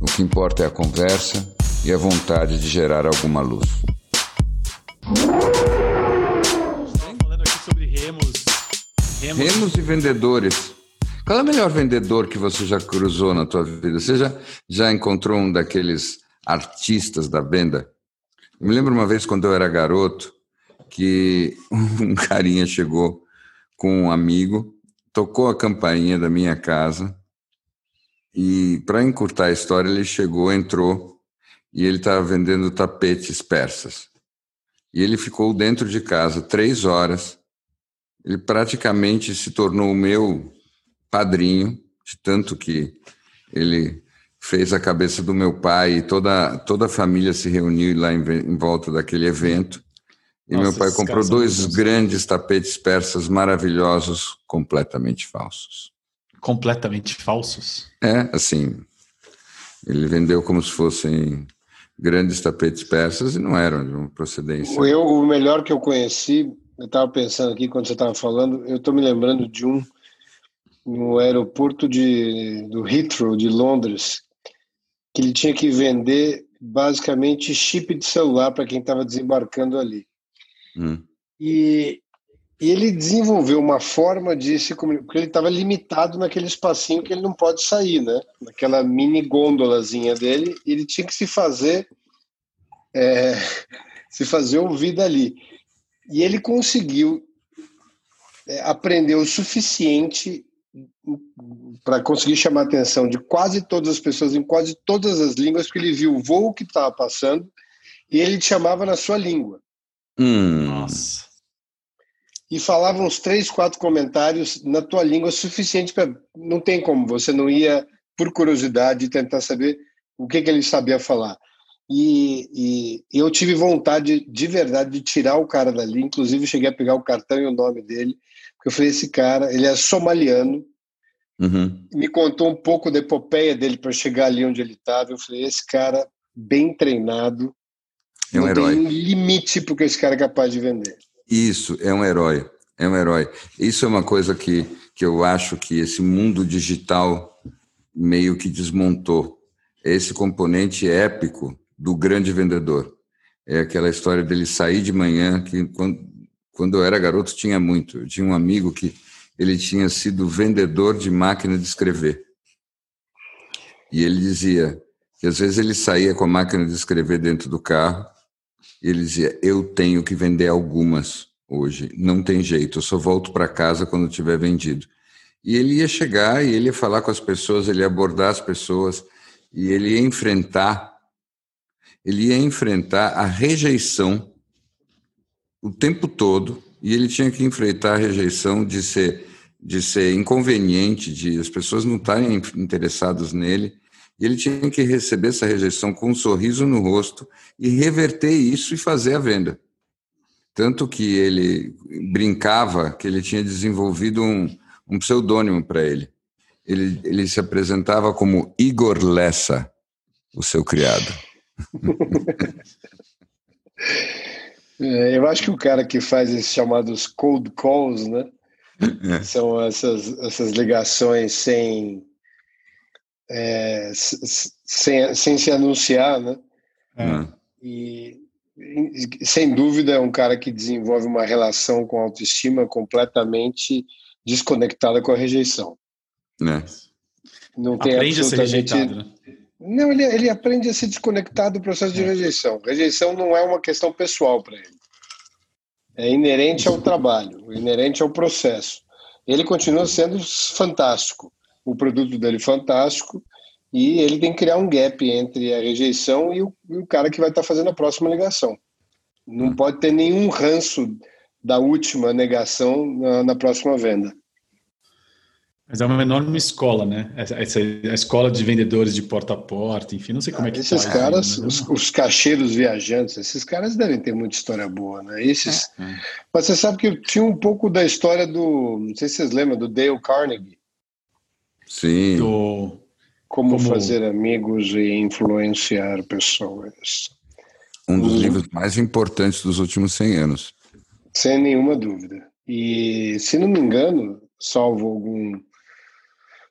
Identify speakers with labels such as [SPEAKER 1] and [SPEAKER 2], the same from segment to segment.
[SPEAKER 1] O que importa é a conversa e a vontade de gerar alguma luz.
[SPEAKER 2] Estamos falando aqui sobre remos.
[SPEAKER 1] Remos, remos e vendedores. Qual é o melhor vendedor que você já cruzou na tua vida? Você já, já encontrou um daqueles artistas da venda? Eu me lembro uma vez quando eu era garoto que um carinha chegou com um amigo, tocou a campainha da minha casa e, para encurtar a história, ele chegou, entrou e ele estava vendendo tapetes persas. E ele ficou dentro de casa três horas. Ele praticamente se tornou o meu padrinho, de tanto que ele fez a cabeça do meu pai e toda, toda a família se reuniu lá em, em volta daquele evento. E Nossa, meu pai comprou dois grandes tapetes persas maravilhosos, completamente falsos
[SPEAKER 2] completamente falsos.
[SPEAKER 1] É, assim, ele vendeu como se fossem grandes tapetes persas e não eram de uma procedência.
[SPEAKER 3] Eu, o melhor que eu conheci, eu estava pensando aqui quando você estava falando, eu estou me lembrando de um no aeroporto de, do Heathrow, de Londres, que ele tinha que vender basicamente chip de celular para quem estava desembarcando ali. Hum. E e ele desenvolveu uma forma de se comunicar, porque ele estava limitado naquele espacinho que ele não pode sair, né? Naquela mini gôndolazinha dele, ele tinha que se fazer é, se fazer ouvir dali. E ele conseguiu é, aprender o suficiente para conseguir chamar a atenção de quase todas as pessoas em quase todas as línguas, porque ele viu o voo que estava passando e ele te chamava na sua língua.
[SPEAKER 1] Hum. Nossa
[SPEAKER 3] e falava uns três, quatro comentários na tua língua suficiente para. Não tem como, você não ia, por curiosidade, tentar saber o que, que ele sabia falar. E, e, eu tive vontade de verdade de tirar o cara dali, inclusive cheguei a pegar o cartão e o nome dele, porque eu falei: esse cara, ele é somaliano, uhum. me contou um pouco da epopeia dele para chegar ali onde ele estava. Eu falei: esse cara, bem treinado,
[SPEAKER 1] é um
[SPEAKER 3] não
[SPEAKER 1] herói.
[SPEAKER 3] tem limite porque esse cara é capaz de vender.
[SPEAKER 1] Isso, é um herói. É um herói. Isso é uma coisa que, que eu acho que esse mundo digital meio que desmontou. Esse componente épico do grande vendedor. É aquela história dele sair de manhã, que quando, quando eu era garoto tinha muito. Eu tinha um amigo que ele tinha sido vendedor de máquina de escrever. E ele dizia que às vezes ele saía com a máquina de escrever dentro do carro e ele dizia: Eu tenho que vender algumas hoje, não tem jeito, eu só volto para casa quando tiver vendido. E ele ia chegar e ele ia falar com as pessoas, ele ia abordar as pessoas e ele ia enfrentar, ele ia enfrentar a rejeição o tempo todo e ele tinha que enfrentar a rejeição de ser de ser inconveniente, de as pessoas não estarem interessadas nele ele tinha que receber essa rejeição com um sorriso no rosto e reverter isso e fazer a venda. Tanto que ele brincava que ele tinha desenvolvido um, um pseudônimo para ele. ele. Ele se apresentava como Igor Lessa, o seu criado.
[SPEAKER 3] É, eu acho que o cara que faz esses chamados cold calls, né? É. São essas, essas ligações sem é, sem, sem se anunciar, né? É. E, sem dúvida, é um cara que desenvolve uma relação com a autoestima completamente desconectada com a rejeição.
[SPEAKER 1] É.
[SPEAKER 2] Não tem aprende a ser rejeitado, né?
[SPEAKER 3] Não, ele, ele aprende a se desconectar do processo de é. rejeição. Rejeição não é uma questão pessoal para ele. É inerente ao trabalho, inerente ao processo. Ele continua sendo fantástico o produto dele fantástico e ele tem que criar um gap entre a rejeição e o, e o cara que vai estar tá fazendo a próxima ligação. Não pode ter nenhum ranço da última negação na, na próxima venda.
[SPEAKER 2] Mas é uma enorme escola, né? Essa, a escola de vendedores de porta a porta, enfim, não sei como ah, é que
[SPEAKER 3] Esses tá caras, aí, os, os, cacheiros viajantes, esses caras devem ter muita história boa, né? Esses... É, é. Mas você sabe que tinha um pouco da história do. Não sei se vocês lembram, do Dale Carnegie.
[SPEAKER 1] Sim.
[SPEAKER 3] Do... Como, como, fazer amigos e influenciar pessoas.
[SPEAKER 1] Um dos livros mais importantes dos últimos 100 anos.
[SPEAKER 3] Sem nenhuma dúvida. E, se não me engano, salvo algum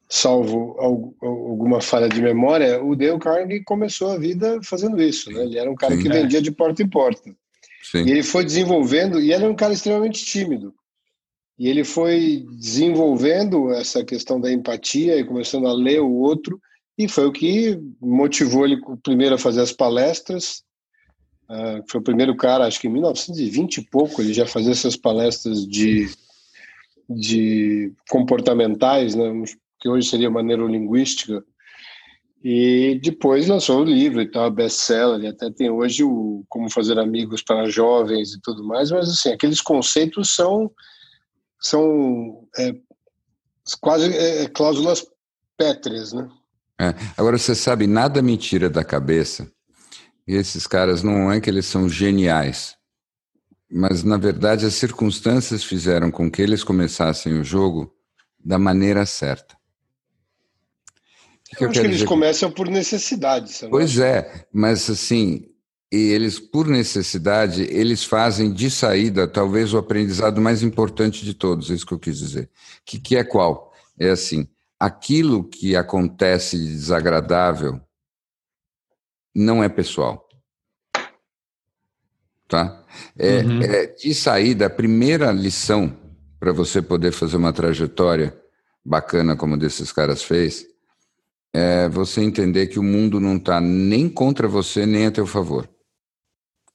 [SPEAKER 3] salvo alguma falha de memória, o Dale Carnegie começou a vida fazendo isso, né? Ele era um cara Sim, que é. vendia de porta em porta. Sim. E ele foi desenvolvendo, e ele era um cara extremamente tímido. E ele foi desenvolvendo essa questão da empatia e começando a ler o outro, e foi o que motivou ele primeiro a fazer as palestras. Uh, foi o primeiro cara, acho que em 1920 e pouco, ele já fazia essas palestras de, de comportamentais, né? que hoje seria uma neurolinguística, e depois lançou o livro e tal, best-seller, e até tem hoje o Como Fazer Amigos para Jovens e tudo mais, mas assim, aqueles conceitos são, são é, quase é, é, cláusulas pétreas, né?
[SPEAKER 1] É. Agora, você sabe, nada me tira da cabeça, e esses caras não é que eles são geniais, mas na verdade as circunstâncias fizeram com que eles começassem o jogo da maneira certa.
[SPEAKER 3] Que eu, eu acho que eles dizer? começam por necessidade.
[SPEAKER 1] Pois é, mas assim, e eles, por necessidade, eles fazem de saída talvez o aprendizado mais importante de todos, é isso que eu quis dizer. Que, que é qual? É assim, aquilo que acontece de desagradável não é pessoal. Tá? É, uhum. é de saída, a primeira lição para você poder fazer uma trajetória bacana como desses caras fez, é você entender que o mundo não está nem contra você, nem a teu favor.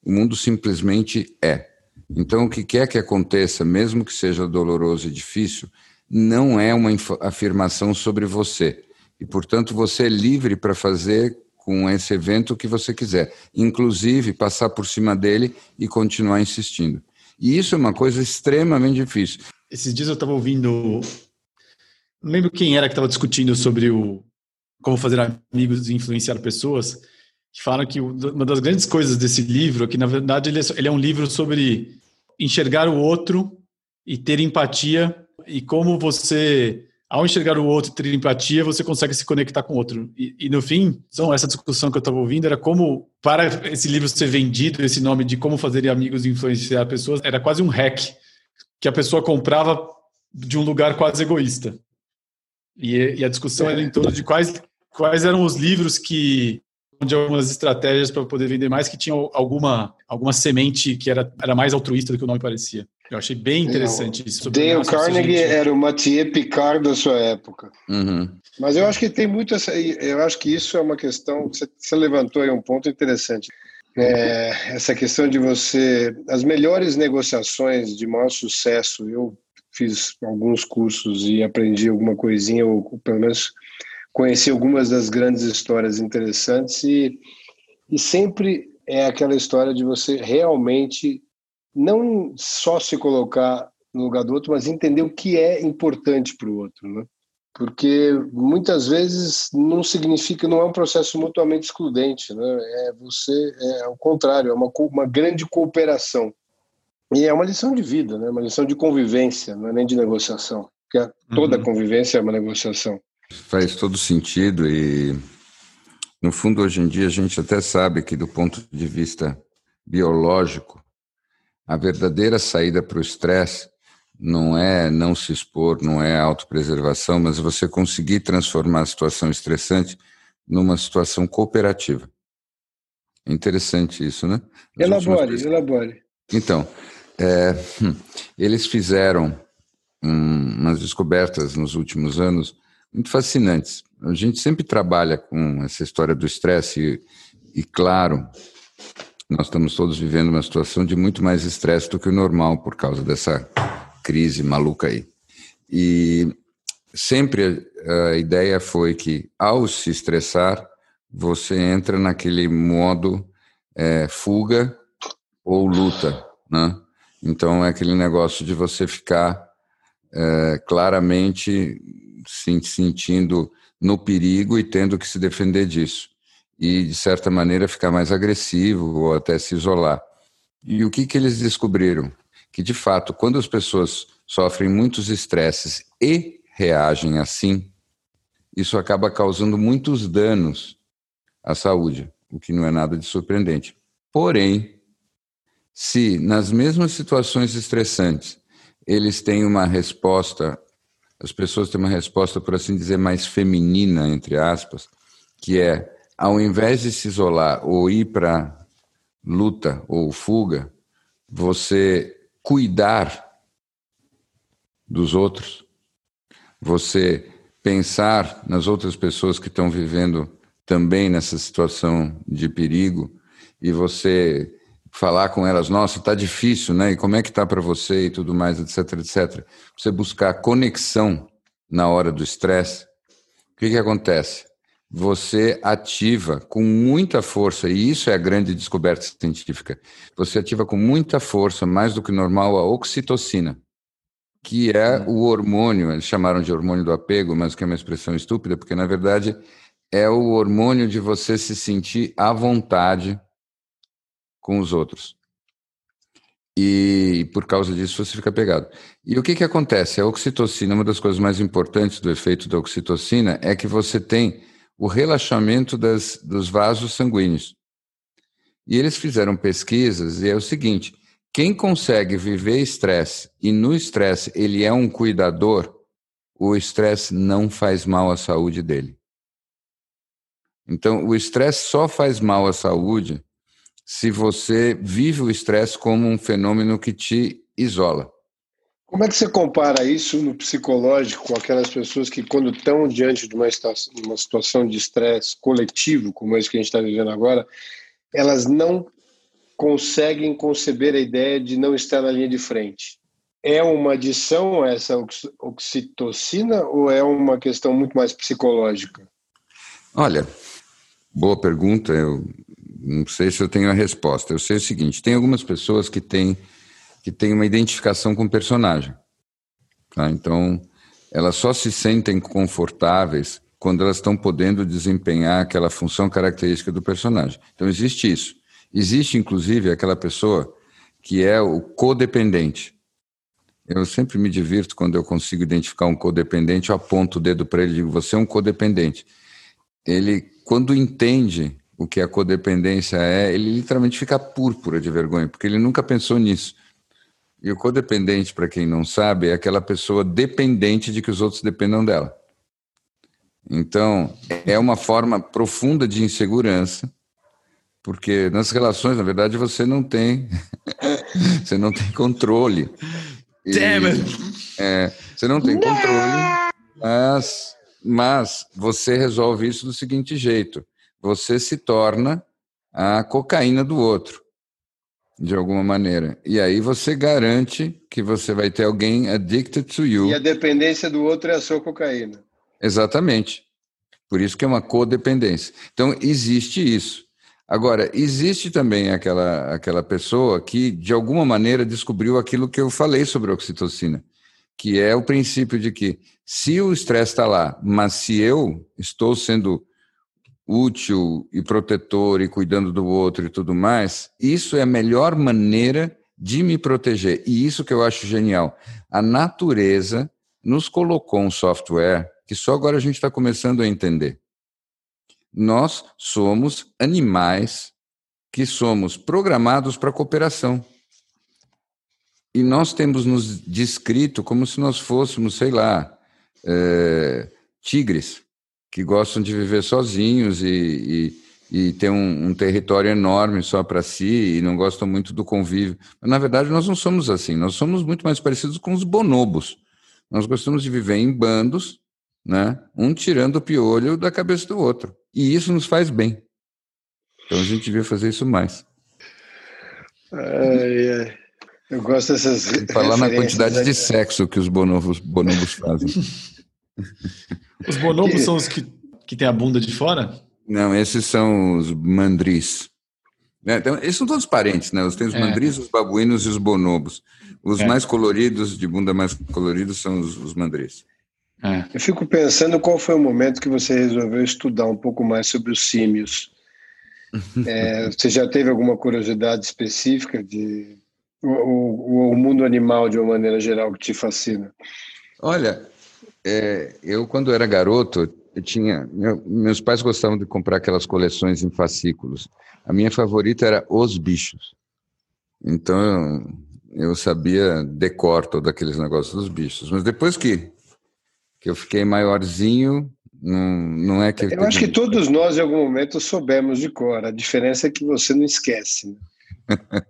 [SPEAKER 1] O mundo simplesmente é. Então, o que quer que aconteça, mesmo que seja doloroso e difícil, não é uma afirmação sobre você. E, portanto, você é livre para fazer com esse evento o que você quiser, inclusive passar por cima dele e continuar insistindo. E isso é uma coisa extremamente difícil.
[SPEAKER 2] Esses dias eu estava ouvindo. Não lembro quem era que estava discutindo sobre o como fazer amigos e influenciar pessoas, que falam que uma das grandes coisas desse livro é que, na verdade, ele é, ele é um livro sobre enxergar o outro e ter empatia e como você ao enxergar o outro e ter empatia, você consegue se conectar com o outro. E, e no fim, então, essa discussão que eu estava ouvindo era como, para esse livro ser vendido, esse nome de como fazer amigos e influenciar pessoas, era quase um hack que a pessoa comprava de um lugar quase egoísta. E, e a discussão era em torno de quais quais eram os livros que de algumas estratégias para poder vender mais que tinham alguma alguma semente que era, era mais altruísta do que o nome parecia. Eu achei bem interessante isso.
[SPEAKER 3] Dale Carnegie era o Mathieu Picard da sua época.
[SPEAKER 1] Uhum.
[SPEAKER 3] Mas eu acho que tem muito essa. Eu acho que isso é uma questão. Você, você levantou aí um ponto interessante. É, essa questão de você. As melhores negociações de maior sucesso, eu fiz alguns cursos e aprendi alguma coisinha, ou pelo menos conheci algumas das grandes histórias interessantes e, e sempre é aquela história de você realmente não só se colocar no lugar do outro, mas entender o que é importante para o outro, né? Porque muitas vezes não significa, não é um processo mutuamente excludente, né? É você, é ao contrário, é uma, uma grande cooperação. E é uma lição de vida, né? Uma lição de convivência, não é nem de negociação. Porque toda uhum. convivência é uma negociação.
[SPEAKER 1] Faz todo sentido e, no fundo, hoje em dia a gente até sabe que, do ponto de vista biológico, a verdadeira saída para o estresse não é não se expor, não é autopreservação, mas você conseguir transformar a situação estressante numa situação cooperativa. É interessante isso, né?
[SPEAKER 3] Nas elabore, últimas... elabore.
[SPEAKER 1] Então, é, hum, eles fizeram umas descobertas nos últimos anos muito fascinantes. A gente sempre trabalha com essa história do estresse e, e, claro, nós estamos todos vivendo uma situação de muito mais estresse do que o normal por causa dessa crise maluca aí. E sempre a ideia foi que, ao se estressar, você entra naquele modo é, fuga ou luta, né? Então é aquele negócio de você ficar é, claramente se sentindo no perigo e tendo que se defender disso. E, de certa maneira, ficar mais agressivo ou até se isolar. E o que, que eles descobriram? Que, de fato, quando as pessoas sofrem muitos estresses e reagem assim, isso acaba causando muitos danos à saúde, o que não é nada de surpreendente. Porém, se nas mesmas situações estressantes eles têm uma resposta, as pessoas têm uma resposta, por assim dizer, mais feminina, entre aspas, que é, ao invés de se isolar ou ir para luta ou fuga, você cuidar dos outros, você pensar nas outras pessoas que estão vivendo também nessa situação de perigo e você falar com elas, nossa, está difícil, né? E como é que está para você e tudo mais, etc, etc. Você buscar conexão na hora do estresse. O que, que acontece? Você ativa com muita força, e isso é a grande descoberta científica. Você ativa com muita força, mais do que normal, a oxitocina, que é uhum. o hormônio, eles chamaram de hormônio do apego, mas que é uma expressão estúpida, porque na verdade é o hormônio de você se sentir à vontade com os outros. E por causa disso você fica pegado. E o que, que acontece? A oxitocina, uma das coisas mais importantes do efeito da oxitocina é que você tem o relaxamento das, dos vasos sanguíneos. E eles fizeram pesquisas e é o seguinte: quem consegue viver estresse e no estresse ele é um cuidador, o estresse não faz mal à saúde dele. Então, o estresse só faz mal à saúde se você vive o estresse como um fenômeno que te isola.
[SPEAKER 4] Como é que você compara isso no psicológico com aquelas pessoas que, quando estão diante de uma, uma situação de estresse coletivo, como esse que a gente está vivendo agora, elas não conseguem conceber a ideia de não estar na linha de frente? É uma adição essa oxitocina ou é uma questão muito mais psicológica?
[SPEAKER 1] Olha, boa pergunta. Eu não sei se eu tenho a resposta. Eu sei o seguinte: tem algumas pessoas que têm, que têm uma identificação com o personagem. Tá? Então, elas só se sentem confortáveis quando elas estão podendo desempenhar aquela função característica do personagem. Então, existe isso. Existe, inclusive, aquela pessoa que é o codependente. Eu sempre me divirto quando eu consigo identificar um codependente, eu aponto o dedo para ele e digo: você é um codependente. Ele, quando entende o que a codependência é, ele literalmente fica púrpura de vergonha, porque ele nunca pensou nisso. E o codependente, para quem não sabe, é aquela pessoa dependente de que os outros dependam dela. Então, é uma forma profunda de insegurança, porque nas relações, na verdade, você não tem você não tem controle.
[SPEAKER 2] E, Damn it.
[SPEAKER 1] É, você não tem controle, mas, mas você resolve isso do seguinte jeito você se torna a cocaína do outro, de alguma maneira. E aí você garante que você vai ter alguém addicted to you.
[SPEAKER 4] E a dependência do outro é a sua cocaína.
[SPEAKER 1] Exatamente. Por isso que é uma codependência. Então, existe isso. Agora, existe também aquela, aquela pessoa que, de alguma maneira, descobriu aquilo que eu falei sobre a oxitocina, que é o princípio de que, se o estresse está lá, mas se eu estou sendo útil e protetor e cuidando do outro e tudo mais, isso é a melhor maneira de me proteger. E isso que eu acho genial. A natureza nos colocou um software que só agora a gente está começando a entender. Nós somos animais que somos programados para cooperação. E nós temos nos descrito como se nós fôssemos, sei lá, é, tigres que gostam de viver sozinhos e, e, e ter um, um, território enorme só para si e não gostam muito do convívio. Mas, na verdade, nós não somos assim. Nós somos muito mais parecidos com os bonobos. Nós gostamos de viver em bandos, né? um tirando o piolho da cabeça do outro. E isso nos faz bem. Então a gente devia fazer isso mais.
[SPEAKER 4] Ai, ai. Eu gosto dessas.
[SPEAKER 1] Falar na quantidade de sexo que os bonobos, bonobos fazem.
[SPEAKER 2] Os bonobos que... são os que, que têm a bunda de fora?
[SPEAKER 1] Não, esses são os mandris. Né? Então, eles são todos parentes, né? Tem os é. mandris, os babuínos e os bonobos. Os é. mais coloridos, de bunda mais coloridos, são os, os mandris.
[SPEAKER 3] É. Eu fico pensando qual foi o momento que você resolveu estudar um pouco mais sobre os símios. É, você já teve alguma curiosidade específica de o, o, o, mundo animal de uma maneira geral que te fascina?
[SPEAKER 1] Olha, é, eu quando era garoto, eu tinha meu, meus pais gostavam de comprar aquelas coleções em fascículos. A minha favorita era Os Bichos. Então eu, sabia decor todos aqueles negócios dos bichos. Mas depois que que eu fiquei maiorzinho, não, não é que.
[SPEAKER 3] Eu, eu acho que todos nós, em algum momento, soubemos de cor. A diferença é que você não esquece. Né?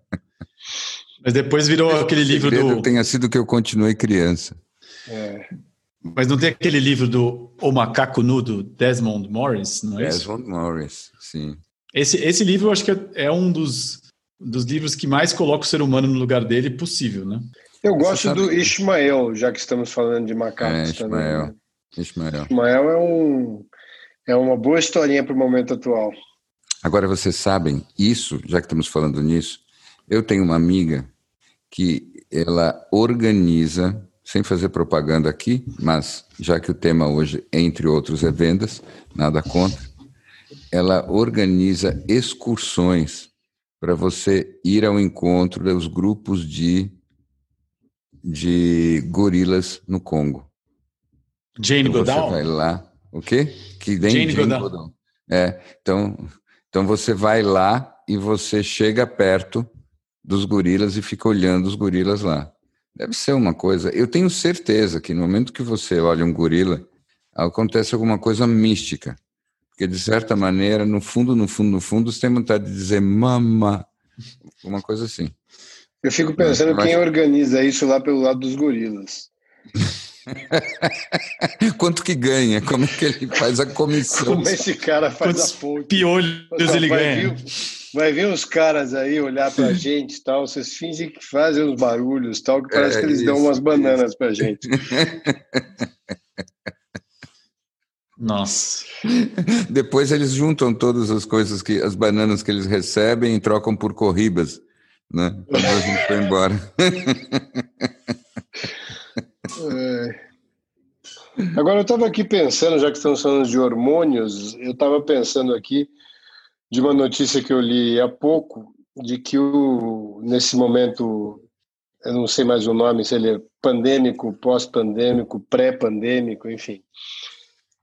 [SPEAKER 2] Mas depois virou aquele livro do.
[SPEAKER 1] Tenha sido que eu continuei criança.
[SPEAKER 2] É. Mas não tem aquele livro do O Macaco Nudo, Desmond Morris, não é
[SPEAKER 1] Desmond isso? Morris, sim.
[SPEAKER 2] Esse, esse livro eu acho que é, é um dos, dos livros que mais coloca o ser humano no lugar dele possível, né?
[SPEAKER 3] Eu gosto do Ismael, já que estamos falando de macacos é, também. Né?
[SPEAKER 1] Ismael.
[SPEAKER 3] Ismael é, um, é uma boa historinha para o momento atual.
[SPEAKER 1] Agora, vocês sabem, isso, já que estamos falando nisso, eu tenho uma amiga que ela organiza, sem fazer propaganda aqui, mas já que o tema hoje, entre outros, é vendas, nada contra, ela organiza excursões para você ir ao encontro dos grupos de de gorilas no Congo.
[SPEAKER 2] Jane então Goodall?
[SPEAKER 1] Você vai lá. O quê? Que Jane, Jane Goodall. Goodall. É, então, então você vai lá e você chega perto dos gorilas e fica olhando os gorilas lá. Deve ser uma coisa. Eu tenho certeza que no momento que você olha um gorila, acontece alguma coisa mística. Porque, de certa maneira, no fundo, no fundo, no fundo, você tem vontade de dizer mama. Uma coisa assim.
[SPEAKER 3] Eu fico pensando quem organiza isso lá pelo lado dos gorilas.
[SPEAKER 1] Quanto que ganha? Como é que ele faz a comissão?
[SPEAKER 3] Como esse cara faz Quantos a ponte?
[SPEAKER 2] Piolhos ele ganha.
[SPEAKER 3] Vir, vai vir uns caras aí olhar pra gente e tal, vocês fingem que fazem uns barulhos tal, que parece é, que eles isso, dão umas bananas isso. pra gente.
[SPEAKER 2] Nossa.
[SPEAKER 1] Depois eles juntam todas as coisas que as bananas que eles recebem e trocam por corribas né? Quando a gente foi embora.
[SPEAKER 3] É. Agora, eu estava aqui pensando, já que estamos falando de hormônios, eu estava pensando aqui de uma notícia que eu li há pouco, de que o, nesse momento, eu não sei mais o nome, se ele é pandêmico, pós-pandêmico, pré-pandêmico, enfim,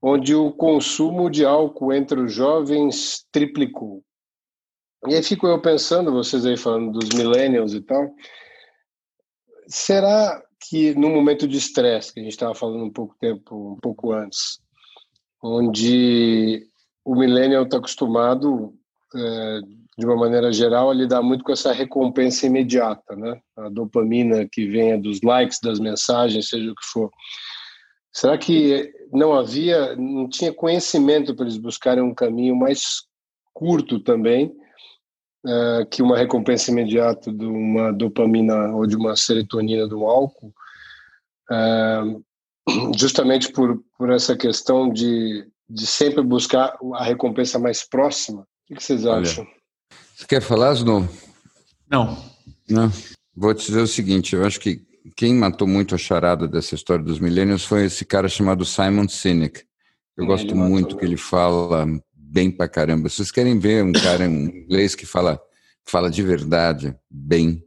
[SPEAKER 3] onde o consumo de álcool entre os jovens triplicou. E aí fico eu pensando, vocês aí falando dos millennials e tal, será que no momento de estresse, que a gente estava falando um pouco tempo, um pouco antes, onde o millennial está acostumado, é, de uma maneira geral, a lidar muito com essa recompensa imediata, né? A dopamina que vem dos likes, das mensagens, seja o que for. Será que não havia, não tinha conhecimento para eles buscarem um caminho mais curto também, é, que uma recompensa imediata de uma dopamina ou de uma serotonina do álcool, é, justamente por, por essa questão de, de sempre buscar a recompensa mais próxima. O que vocês acham?
[SPEAKER 1] Você quer falar, Snow?
[SPEAKER 2] Não.
[SPEAKER 1] Não. Vou te dizer o seguinte, eu acho que quem matou muito a charada dessa história dos milênios foi esse cara chamado Simon Sinek. Eu é, gosto muito que ele fala bem pra caramba. Se vocês querem ver um cara em inglês que fala, fala de verdade, bem,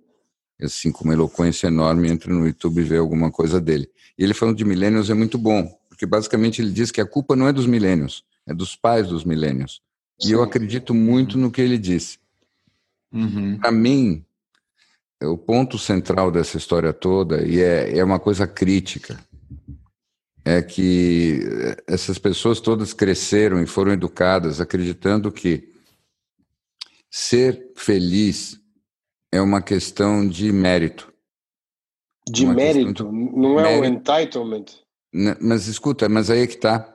[SPEAKER 1] assim, com uma eloquência enorme, entra no YouTube e vê alguma coisa dele. E ele falando de milênios é muito bom, porque basicamente ele diz que a culpa não é dos milênios, é dos pais dos milênios. E eu acredito muito no que ele disse. Uhum. Para mim, o ponto central dessa história toda, e é, é uma coisa crítica, é que essas pessoas todas cresceram e foram educadas acreditando que ser feliz é uma questão de mérito.
[SPEAKER 3] De mérito? De... Não é mérito. um entitlement?
[SPEAKER 1] Mas escuta, mas aí é que está.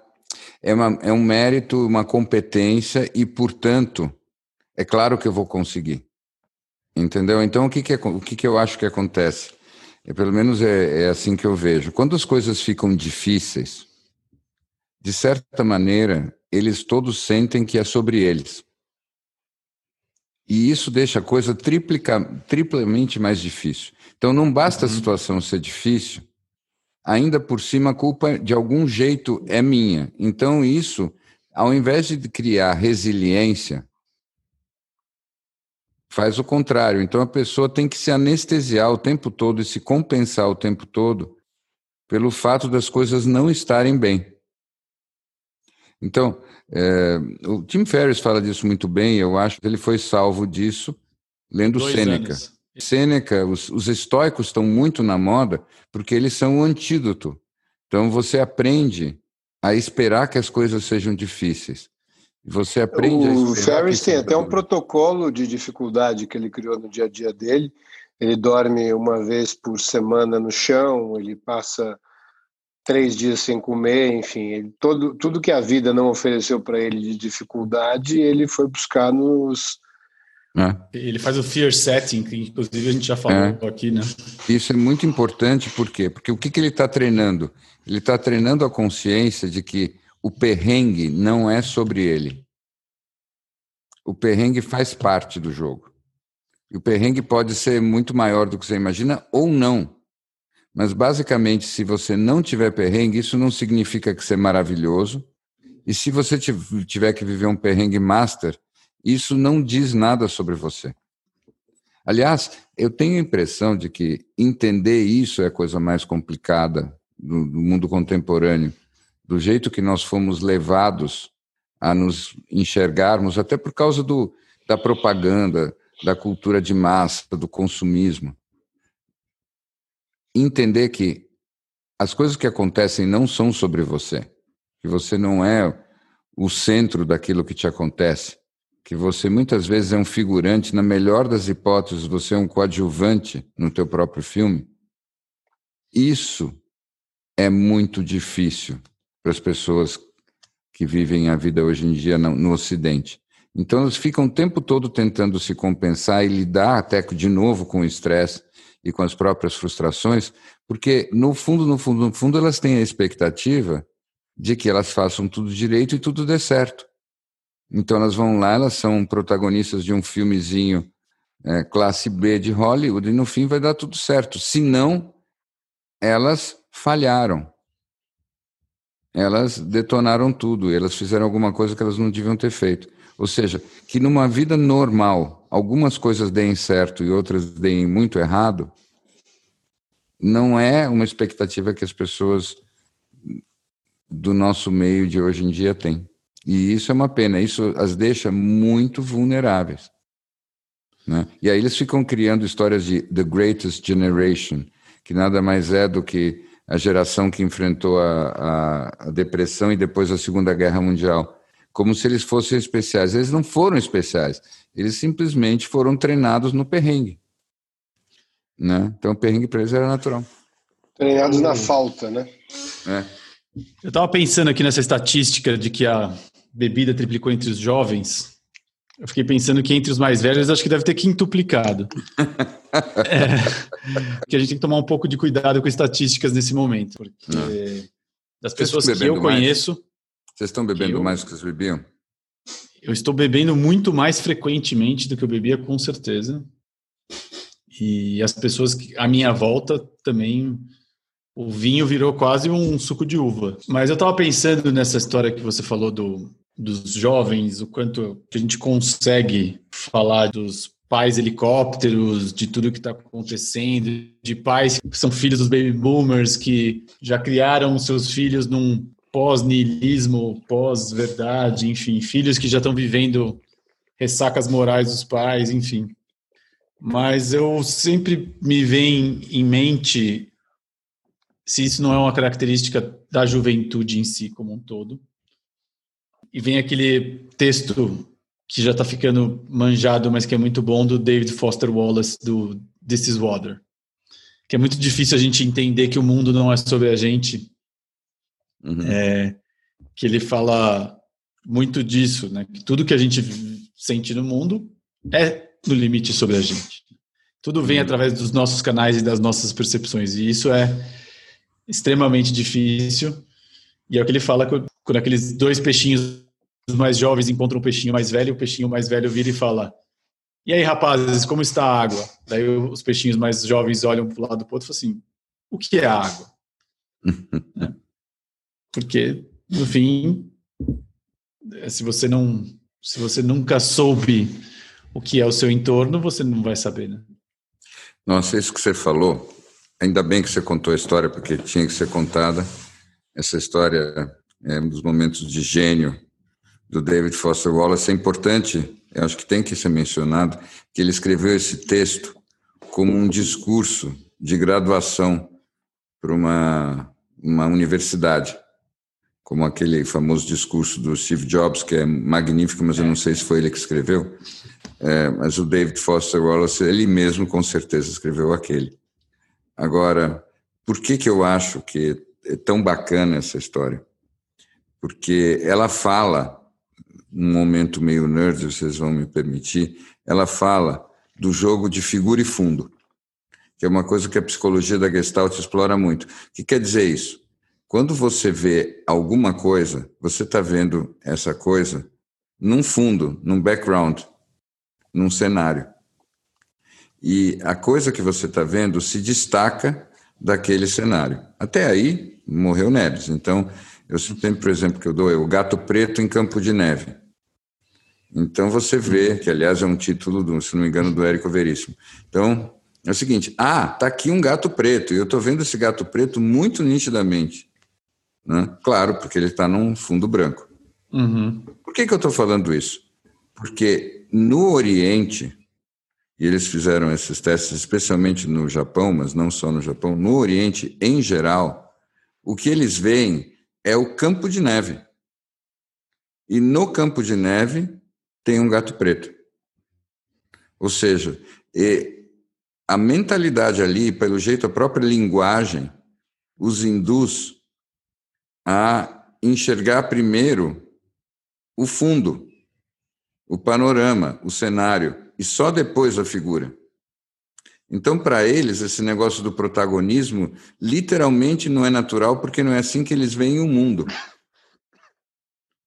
[SPEAKER 1] É, é um mérito, uma competência e, portanto, é claro que eu vou conseguir. Entendeu? Então, o que, que, é, o que, que eu acho que acontece? É, pelo menos é, é assim que eu vejo. Quando as coisas ficam difíceis, de certa maneira, eles todos sentem que é sobre eles. E isso deixa a coisa triplica, triplamente mais difícil. Então não basta a uhum. situação ser difícil, ainda por cima a culpa de algum jeito é minha. Então isso, ao invés de criar resiliência, faz o contrário. Então a pessoa tem que se anestesiar o tempo todo e se compensar o tempo todo pelo fato das coisas não estarem bem. Então, é, o Tim Ferriss fala disso muito bem, eu acho que ele foi salvo disso lendo Dois Sêneca. Anos. Sêneca, os, os estoicos estão muito na moda porque eles são o antídoto. Então você aprende a esperar que as coisas sejam difíceis. Você aprende
[SPEAKER 4] o a Ferris tem até um protocolo de dificuldade que ele criou no dia a dia dele. Ele dorme uma vez por semana no chão, ele passa três dias sem comer, enfim, ele, todo, tudo que a vida não ofereceu para ele de dificuldade, ele foi buscar nos.
[SPEAKER 2] É. Ele faz o fear setting, que inclusive a gente já falou é. aqui, né?
[SPEAKER 1] Isso é muito importante, por quê? Porque o que, que ele está treinando? Ele está treinando a consciência de que o perrengue não é sobre ele. O perrengue faz parte do jogo. E o perrengue pode ser muito maior do que você imagina ou não. Mas, basicamente, se você não tiver perrengue, isso não significa que você é maravilhoso. E se você tiver que viver um perrengue master, isso não diz nada sobre você. Aliás, eu tenho a impressão de que entender isso é a coisa mais complicada do, do mundo contemporâneo. Do jeito que nós fomos levados a nos enxergarmos, até por causa do, da propaganda, da cultura de massa, do consumismo entender que as coisas que acontecem não são sobre você, que você não é o centro daquilo que te acontece, que você muitas vezes é um figurante, na melhor das hipóteses, você é um coadjuvante no teu próprio filme. Isso é muito difícil para as pessoas que vivem a vida hoje em dia no, no Ocidente. Então, eles ficam o tempo todo tentando se compensar e lidar até de novo com o estresse e com as próprias frustrações, porque no fundo, no fundo, no fundo, elas têm a expectativa de que elas façam tudo direito e tudo dê certo. Então elas vão lá, elas são protagonistas de um filmezinho é, classe B de Hollywood e no fim vai dar tudo certo. Se não, elas falharam. Elas detonaram tudo, elas fizeram alguma coisa que elas não deviam ter feito. Ou seja, que numa vida normal, algumas coisas deem certo e outras deem muito errado, não é uma expectativa que as pessoas do nosso meio de hoje em dia têm. E isso é uma pena, isso as deixa muito vulneráveis. Né? E aí eles ficam criando histórias de The Greatest Generation, que nada mais é do que a geração que enfrentou a, a, a depressão e depois a Segunda Guerra Mundial como se eles fossem especiais. Eles não foram especiais, eles simplesmente foram treinados no perrengue. Né? Então o perrengue para eles era natural.
[SPEAKER 4] Treinados na falta, né?
[SPEAKER 2] É. Eu estava pensando aqui nessa estatística de que a bebida triplicou entre os jovens. Eu fiquei pensando que entre os mais velhos acho que deve ter quintuplicado. é, que a gente tem que tomar um pouco de cuidado com estatísticas nesse momento, porque é. das pessoas que eu conheço, mais?
[SPEAKER 1] Vocês estão bebendo eu, mais do que vocês bebiam?
[SPEAKER 2] Eu estou bebendo muito mais frequentemente do que eu bebia, com certeza. E as pessoas que, à minha volta também. O vinho virou quase um suco de uva. Mas eu estava pensando nessa história que você falou do, dos jovens, o quanto a gente consegue falar dos pais helicópteros, de tudo que está acontecendo, de pais que são filhos dos baby boomers que já criaram seus filhos num pós-niilismo, pós-verdade, enfim, filhos que já estão vivendo ressacas morais dos pais, enfim. Mas eu sempre me vem em mente se isso não é uma característica da juventude em si como um todo. E vem aquele texto que já está ficando manjado, mas que é muito bom, do David Foster Wallace, do This is Water. Que é muito difícil a gente entender que o mundo não é sobre a gente Uhum. É, que ele fala muito disso, né? Que tudo que a gente sente no mundo é no limite sobre a gente. Tudo vem uhum. através dos nossos canais e das nossas percepções. E isso é extremamente difícil. E é o que ele fala quando aqueles dois peixinhos mais jovens encontram um peixinho mais velho, o peixinho mais velho vira e fala: E aí, rapazes, como está a água? Daí os peixinhos mais jovens olham para o lado do outro e falam assim: o que é água? É. Porque, no fim, se você não, se você nunca soube o que é o seu entorno, você não vai saber, né?
[SPEAKER 1] Nossa, isso que você falou, ainda bem que você contou a história, porque tinha que ser contada. Essa história é um dos momentos de gênio do David Foster Wallace. É importante, eu acho que tem que ser mencionado, que ele escreveu esse texto como um discurso de graduação para uma, uma universidade, como aquele famoso discurso do Steve Jobs, que é magnífico, mas eu não sei se foi ele que escreveu. É, mas o David Foster Wallace, ele mesmo com certeza escreveu aquele. Agora, por que, que eu acho que é tão bacana essa história? Porque ela fala, num momento meio nerd, vocês vão me permitir, ela fala do jogo de figura e fundo, que é uma coisa que a psicologia da Gestalt explora muito. O que quer dizer isso? Quando você vê alguma coisa, você está vendo essa coisa num fundo, num background, num cenário. E a coisa que você está vendo se destaca daquele cenário. Até aí, morreu Neves. Então, eu sempre, por exemplo, que eu dou é o gato preto em Campo de Neve. Então, você vê, que aliás é um título, do, se não me engano, do Érico Veríssimo. Então, é o seguinte: ah, está aqui um gato preto, e eu estou vendo esse gato preto muito nitidamente. Né? Claro, porque ele está num fundo branco.
[SPEAKER 2] Uhum.
[SPEAKER 1] Por que, que eu estou falando isso? Porque no Oriente, e eles fizeram esses testes especialmente no Japão, mas não só no Japão, no Oriente em geral, o que eles veem é o campo de neve. E no campo de neve tem um gato preto. Ou seja, a mentalidade ali, pelo jeito, a própria linguagem, os induz a enxergar primeiro o fundo, o panorama, o cenário, e só depois a figura. Então, para eles, esse negócio do protagonismo literalmente não é natural, porque não é assim que eles veem o mundo.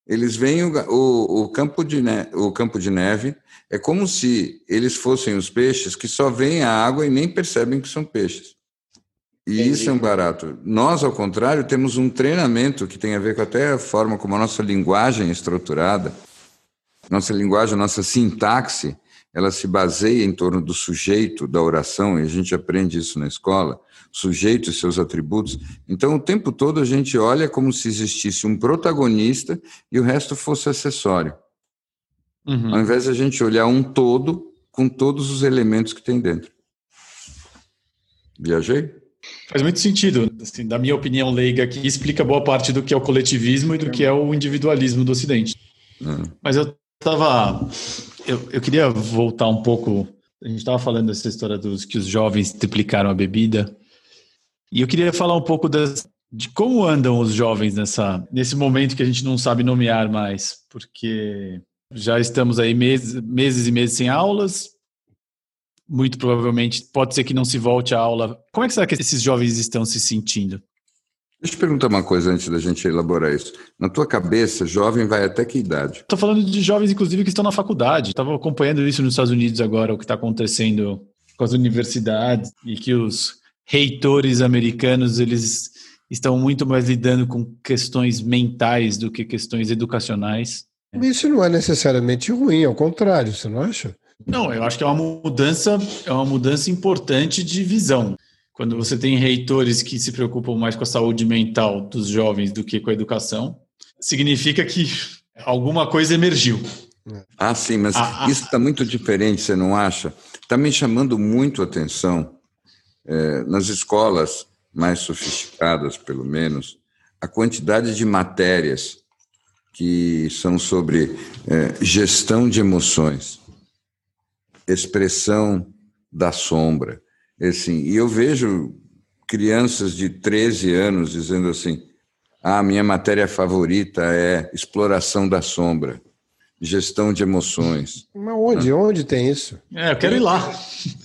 [SPEAKER 1] Eles veem o, o, o, campo de neve, o campo de neve, é como se eles fossem os peixes que só veem a água e nem percebem que são peixes. E Entendi. isso é um barato. Nós, ao contrário, temos um treinamento que tem a ver com até a forma como a nossa linguagem é estruturada nossa linguagem, nossa sintaxe, ela se baseia em torno do sujeito da oração, e a gente aprende isso na escola, sujeito e seus atributos. Então, o tempo todo a gente olha como se existisse um protagonista e o resto fosse acessório. Uhum. Ao invés de a gente olhar um todo com todos os elementos que tem dentro. Viajei?
[SPEAKER 2] Faz muito sentido. Assim, da minha opinião leiga aqui, explica boa parte do que é o coletivismo e do que é o individualismo do Ocidente. Uhum. Mas eu Tava, eu, eu queria voltar um pouco. A gente estava falando dessa história dos que os jovens triplicaram a bebida. E eu queria falar um pouco das, de como andam os jovens nessa, nesse momento que a gente não sabe nomear mais, porque já estamos aí meses, meses e meses sem aulas. Muito provavelmente pode ser que não se volte à aula. Como é que será que esses jovens estão se sentindo?
[SPEAKER 1] Deixa eu te perguntar uma coisa antes da gente elaborar isso. Na tua cabeça, jovem vai até que idade?
[SPEAKER 2] Estou falando de jovens, inclusive, que estão na faculdade. Estava acompanhando isso nos Estados Unidos agora, o que está acontecendo com as universidades e que os reitores americanos eles estão muito mais lidando com questões mentais do que questões educacionais.
[SPEAKER 4] Isso não é necessariamente ruim, ao contrário, você não acha?
[SPEAKER 2] Não, eu acho que é uma mudança, é uma mudança importante de visão. Quando você tem reitores que se preocupam mais com a saúde mental dos jovens do que com a educação, significa que alguma coisa emergiu.
[SPEAKER 1] Ah, sim, mas ah, ah. isso está muito diferente, você não acha? Está me chamando muito a atenção é, nas escolas mais sofisticadas, pelo menos, a quantidade de matérias que são sobre é, gestão de emoções, expressão da sombra, Assim, e eu vejo crianças de 13 anos dizendo assim: ah, minha matéria favorita é exploração da sombra, gestão de emoções.
[SPEAKER 4] Mas onde? Ah. Onde tem isso?
[SPEAKER 2] É, eu quero ir lá.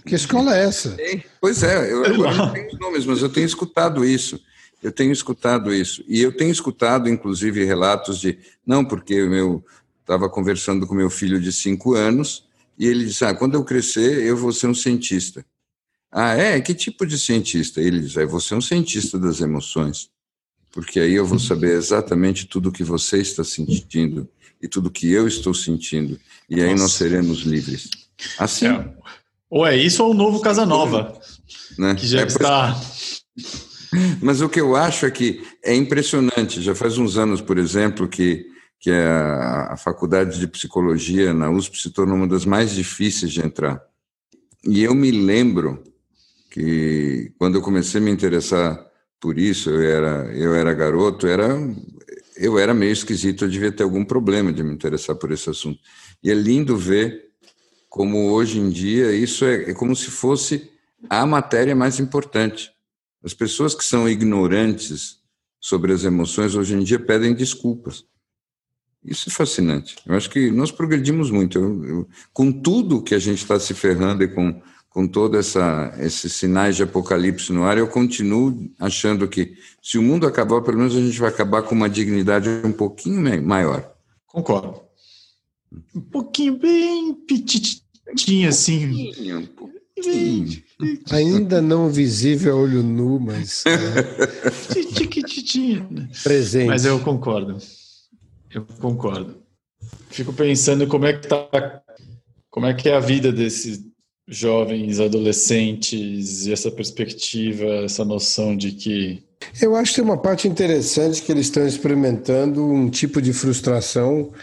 [SPEAKER 4] Que escola é essa?
[SPEAKER 1] Pois é, eu, eu não tenho os nomes, mas eu tenho escutado isso. Eu tenho escutado isso. E eu tenho escutado, inclusive, relatos de. Não, porque eu estava conversando com meu filho de cinco anos E ele diz: ah, quando eu crescer, eu vou ser um cientista. Ah, é? Que tipo de cientista? Ele diz: é, vou ser um cientista das emoções, porque aí eu vou saber exatamente tudo o que você está sentindo e tudo que eu estou sentindo, e aí Nossa. nós seremos livres. Assim. É.
[SPEAKER 2] Ou é isso ou o novo Casanova, né? que já é está.
[SPEAKER 1] Mas o que eu acho é que é impressionante. Já faz uns anos, por exemplo, que, que a, a faculdade de psicologia na USP se tornou uma das mais difíceis de entrar. E eu me lembro que quando eu comecei a me interessar por isso, eu era, eu era garoto, era, eu era meio esquisito, eu devia ter algum problema de me interessar por esse assunto. E é lindo ver como hoje em dia isso é, é como se fosse a matéria mais importante. As pessoas que são ignorantes sobre as emoções hoje em dia pedem desculpas. Isso é fascinante. Eu acho que nós progredimos muito. Eu, eu, com tudo que a gente está se ferrando e com, com todos esses sinais de apocalipse no ar, eu continuo achando que se o mundo acabar, pelo menos a gente vai acabar com uma dignidade um pouquinho maior.
[SPEAKER 2] Concordo. Um pouquinho bem petit, tinha assim.
[SPEAKER 3] Ainda não visível a olho nu, mas.
[SPEAKER 2] É... Presente. Mas eu concordo. Eu concordo. Fico pensando como é que tá, como é que é a vida desses jovens, adolescentes e essa perspectiva, essa noção de que
[SPEAKER 3] eu acho que tem uma parte interessante que eles estão experimentando um tipo de frustração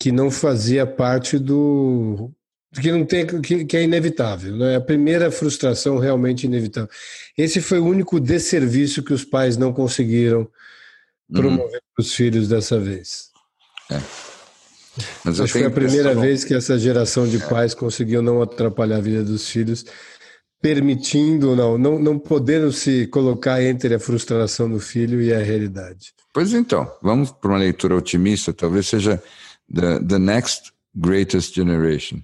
[SPEAKER 3] que não fazia parte do que não tem que, que é inevitável, né? A primeira frustração realmente inevitável. Esse foi o único desserviço que os pais não conseguiram uhum. promover uhum. para os filhos dessa vez. É. Mas Acho que foi a primeira vez que essa geração de é. pais conseguiu não atrapalhar a vida dos filhos, permitindo não, não, não podendo se colocar entre a frustração do filho e a realidade.
[SPEAKER 1] Pois então, vamos para uma leitura otimista, talvez seja the, the next greatest generation.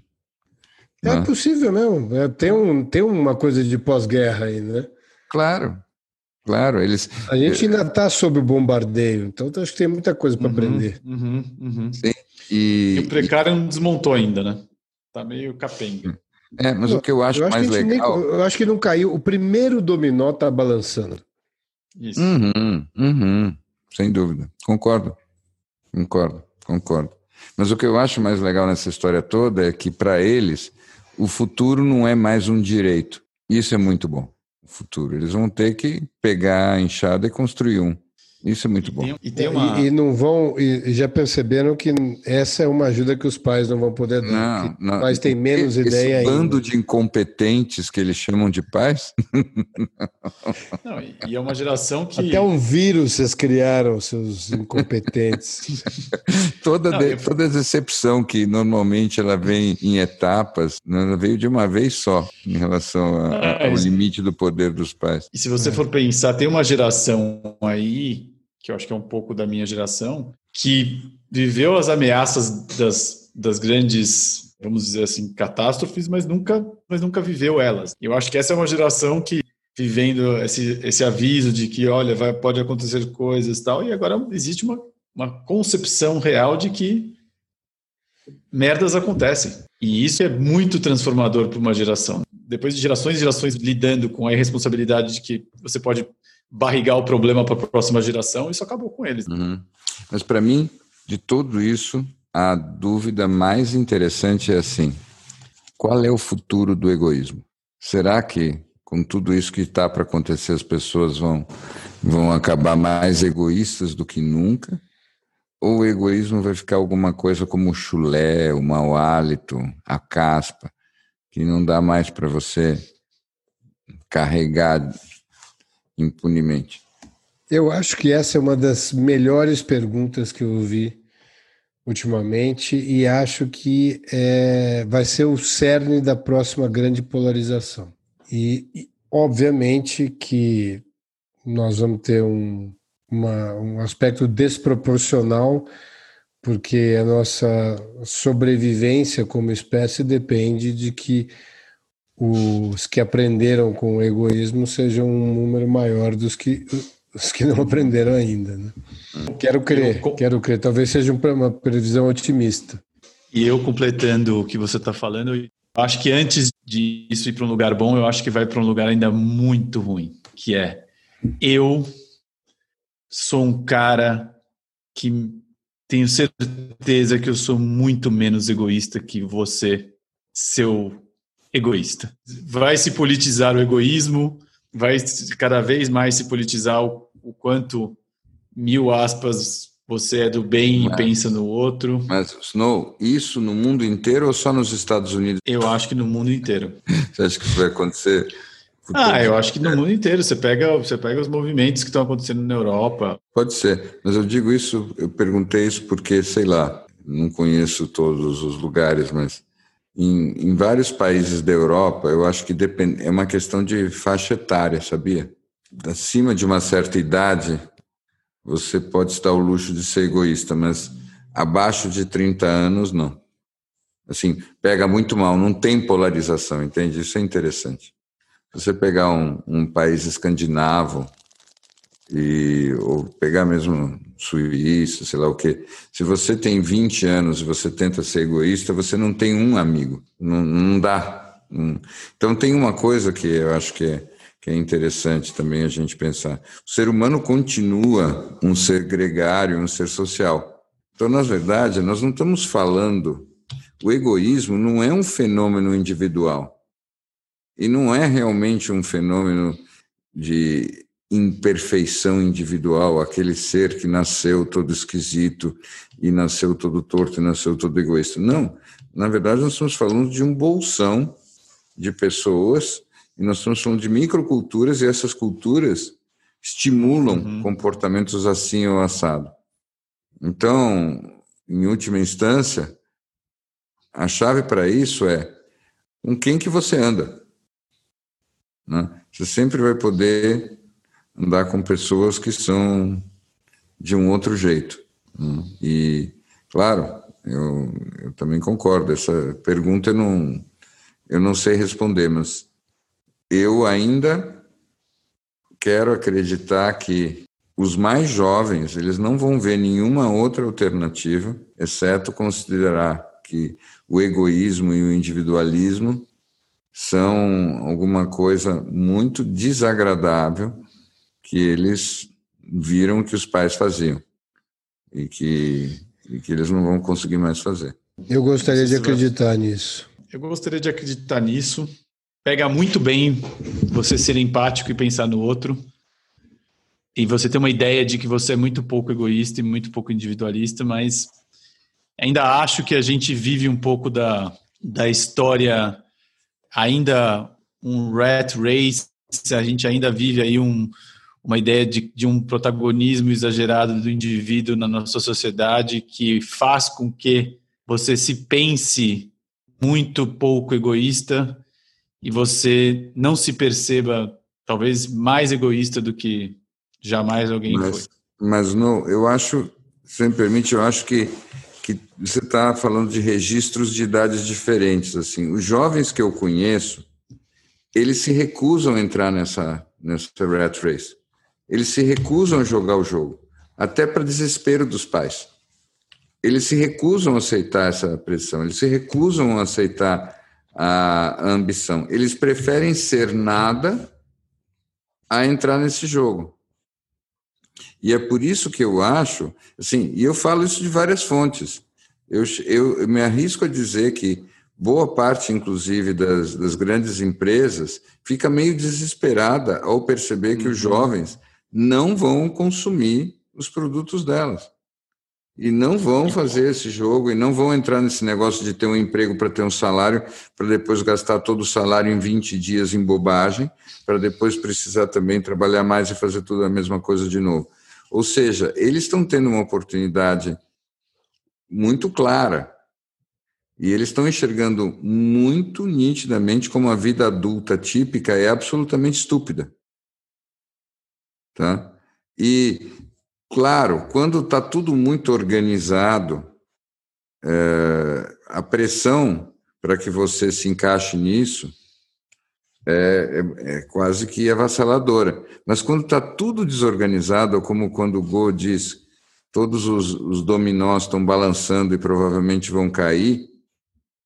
[SPEAKER 3] É né? possível mesmo. É, tem, um, tem uma coisa de pós-guerra aí, né?
[SPEAKER 1] Claro, claro. Eles...
[SPEAKER 3] A gente ainda está sob o bombardeio, então acho que tem muita coisa para uhum, aprender.
[SPEAKER 2] Uhum, uhum. Sim. E, e o precário não desmontou ainda, né? Tá meio capenga.
[SPEAKER 1] É, mas o que eu acho, eu acho mais legal.
[SPEAKER 3] Nem, eu acho que não caiu. O primeiro dominó tá balançando.
[SPEAKER 1] Isso. Uhum, uhum, sem dúvida. Concordo. Concordo, concordo. Mas o que eu acho mais legal nessa história toda é que, para eles, o futuro não é mais um direito. Isso é muito bom. O futuro. Eles vão ter que pegar a enxada e construir um. Isso é muito bom.
[SPEAKER 3] E, tem uma... e, e não vão, e já perceberam que essa é uma ajuda que os pais não vão poder dar. Não, não. Pais têm menos
[SPEAKER 1] Esse
[SPEAKER 3] ideia
[SPEAKER 1] ainda. bando de incompetentes que eles chamam de pais.
[SPEAKER 2] Não, e é uma geração que.
[SPEAKER 3] Até um vírus vocês criaram, seus incompetentes.
[SPEAKER 1] toda, não, de, eu... toda decepção que normalmente ela vem em etapas, né, ela veio de uma vez só em relação a, a, ao limite do poder dos pais.
[SPEAKER 2] E se você é. for pensar, tem uma geração aí que eu acho que é um pouco da minha geração, que viveu as ameaças das, das grandes, vamos dizer assim, catástrofes, mas nunca, mas nunca viveu elas. Eu acho que essa é uma geração que vivendo esse, esse aviso de que, olha, vai, pode acontecer coisas e tal, e agora existe uma, uma concepção real de que merdas acontecem. E isso é muito transformador para uma geração. Depois de gerações e gerações lidando com a irresponsabilidade de que você pode barrigar o problema para a próxima geração, isso acabou com eles.
[SPEAKER 1] Uhum. Mas para mim, de tudo isso, a dúvida mais interessante é assim: qual é o futuro do egoísmo? Será que com tudo isso que está para acontecer, as pessoas vão, vão acabar mais egoístas do que nunca? Ou o egoísmo vai ficar alguma coisa como o chulé, o mau hálito, a caspa, que não dá mais para você carregar impunemente?
[SPEAKER 3] Eu acho que essa é uma das melhores perguntas que eu ouvi ultimamente e acho que é, vai ser o cerne da próxima grande polarização. E, e obviamente que nós vamos ter um, uma, um aspecto desproporcional porque a nossa sobrevivência como espécie depende de que os que aprenderam com o egoísmo sejam um número maior dos que os que não aprenderam ainda. Né? Quero crer, quero crer. Talvez seja uma previsão otimista.
[SPEAKER 2] E eu completando o que você está falando, eu acho que antes disso ir para um lugar bom, eu acho que vai para um lugar ainda muito ruim, que é eu sou um cara que tenho certeza que eu sou muito menos egoísta que você, seu egoísta. Vai se politizar o egoísmo, vai cada vez mais se politizar o, o quanto mil aspas você é do bem mas, e pensa no outro.
[SPEAKER 1] Mas, Snow, isso no mundo inteiro ou só nos Estados Unidos?
[SPEAKER 2] Eu acho que no mundo inteiro.
[SPEAKER 1] Você acha que isso vai acontecer?
[SPEAKER 2] Ah, eu acho que no mundo inteiro. Você pega, você pega os movimentos que estão acontecendo na Europa.
[SPEAKER 1] Pode ser, mas eu digo isso, eu perguntei isso porque, sei lá, não conheço todos os lugares, mas em, em vários países da Europa, eu acho que depend, é uma questão de faixa etária, sabia? Acima de uma certa idade, você pode estar ao luxo de ser egoísta, mas abaixo de 30 anos, não. Assim, pega muito mal, não tem polarização, entende? Isso é interessante. Se você pegar um, um país escandinavo, e, ou pegar mesmo Suíça, sei lá o quê, se você tem 20 anos e você tenta ser egoísta, você não tem um amigo, não, não dá. Então tem uma coisa que eu acho que é, que é interessante também a gente pensar. O ser humano continua um ser gregário, um ser social. Então, na verdade, nós não estamos falando. O egoísmo não é um fenômeno individual. E não é realmente um fenômeno de imperfeição individual, aquele ser que nasceu todo esquisito e nasceu todo torto e nasceu todo egoísta. Não. Na verdade, nós estamos falando de um bolsão de pessoas e nós estamos falando de microculturas e essas culturas estimulam uhum. comportamentos assim ou assado. Então, em última instância, a chave para isso é com quem que você anda. Né? Você sempre vai poder andar com pessoas que são de um outro jeito. Né? E, claro, eu, eu também concordo. Essa pergunta eu não, eu não sei responder, mas eu ainda quero acreditar que os mais jovens eles não vão ver nenhuma outra alternativa, exceto considerar que o egoísmo e o individualismo são alguma coisa muito desagradável que eles viram que os pais faziam e que, e que eles não vão conseguir mais fazer.
[SPEAKER 3] Eu gostaria de acreditar nisso.
[SPEAKER 2] Eu gostaria de acreditar nisso pega muito bem você ser empático e pensar no outro. E você ter uma ideia de que você é muito pouco egoísta e muito pouco individualista, mas ainda acho que a gente vive um pouco da, da história, ainda um rat race, a gente ainda vive aí um, uma ideia de, de um protagonismo exagerado do indivíduo na nossa sociedade que faz com que você se pense muito pouco egoísta e você não se perceba talvez mais egoísta do que jamais alguém
[SPEAKER 1] mas,
[SPEAKER 2] foi.
[SPEAKER 1] Mas não, eu acho, se me permite, eu acho que que você está falando de registros de idades diferentes. Assim, os jovens que eu conheço, eles se recusam a entrar nessa nessa rat race. Eles se recusam a jogar o jogo, até para desespero dos pais. Eles se recusam a aceitar essa pressão. Eles se recusam a aceitar a ambição. Eles preferem ser nada a entrar nesse jogo. E é por isso que eu acho, assim, e eu falo isso de várias fontes. Eu, eu, eu me arrisco a dizer que boa parte, inclusive, das, das, grandes empresas fica meio desesperada ao perceber que os uhum. jovens não vão consumir os produtos delas e não vão fazer esse jogo e não vão entrar nesse negócio de ter um emprego para ter um salário, para depois gastar todo o salário em 20 dias em bobagem, para depois precisar também trabalhar mais e fazer tudo a mesma coisa de novo. Ou seja, eles estão tendo uma oportunidade muito clara e eles estão enxergando muito nitidamente como a vida adulta típica é absolutamente estúpida. Tá? E Claro, quando está tudo muito organizado, é, a pressão para que você se encaixe nisso é, é, é quase que avassaladora. Mas quando está tudo desorganizado, como quando o Go diz todos os, os dominós estão balançando e provavelmente vão cair,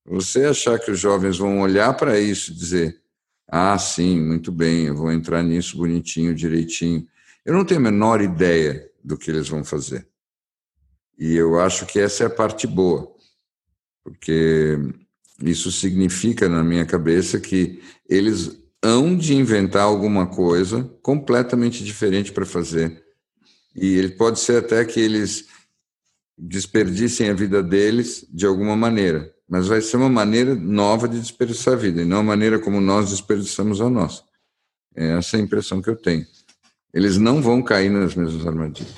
[SPEAKER 1] você achar que os jovens vão olhar para isso e dizer: ah, sim, muito bem, eu vou entrar nisso bonitinho, direitinho. Eu não tenho a menor ideia do que eles vão fazer. E eu acho que essa é a parte boa, porque isso significa, na minha cabeça, que eles hão de inventar alguma coisa completamente diferente para fazer. E ele pode ser até que eles desperdicem a vida deles de alguma maneira, mas vai ser uma maneira nova de desperdiçar a vida, e não a maneira como nós desperdiçamos a nossa. Essa é a impressão que eu tenho. Eles não vão cair nas mesmas armadilhas.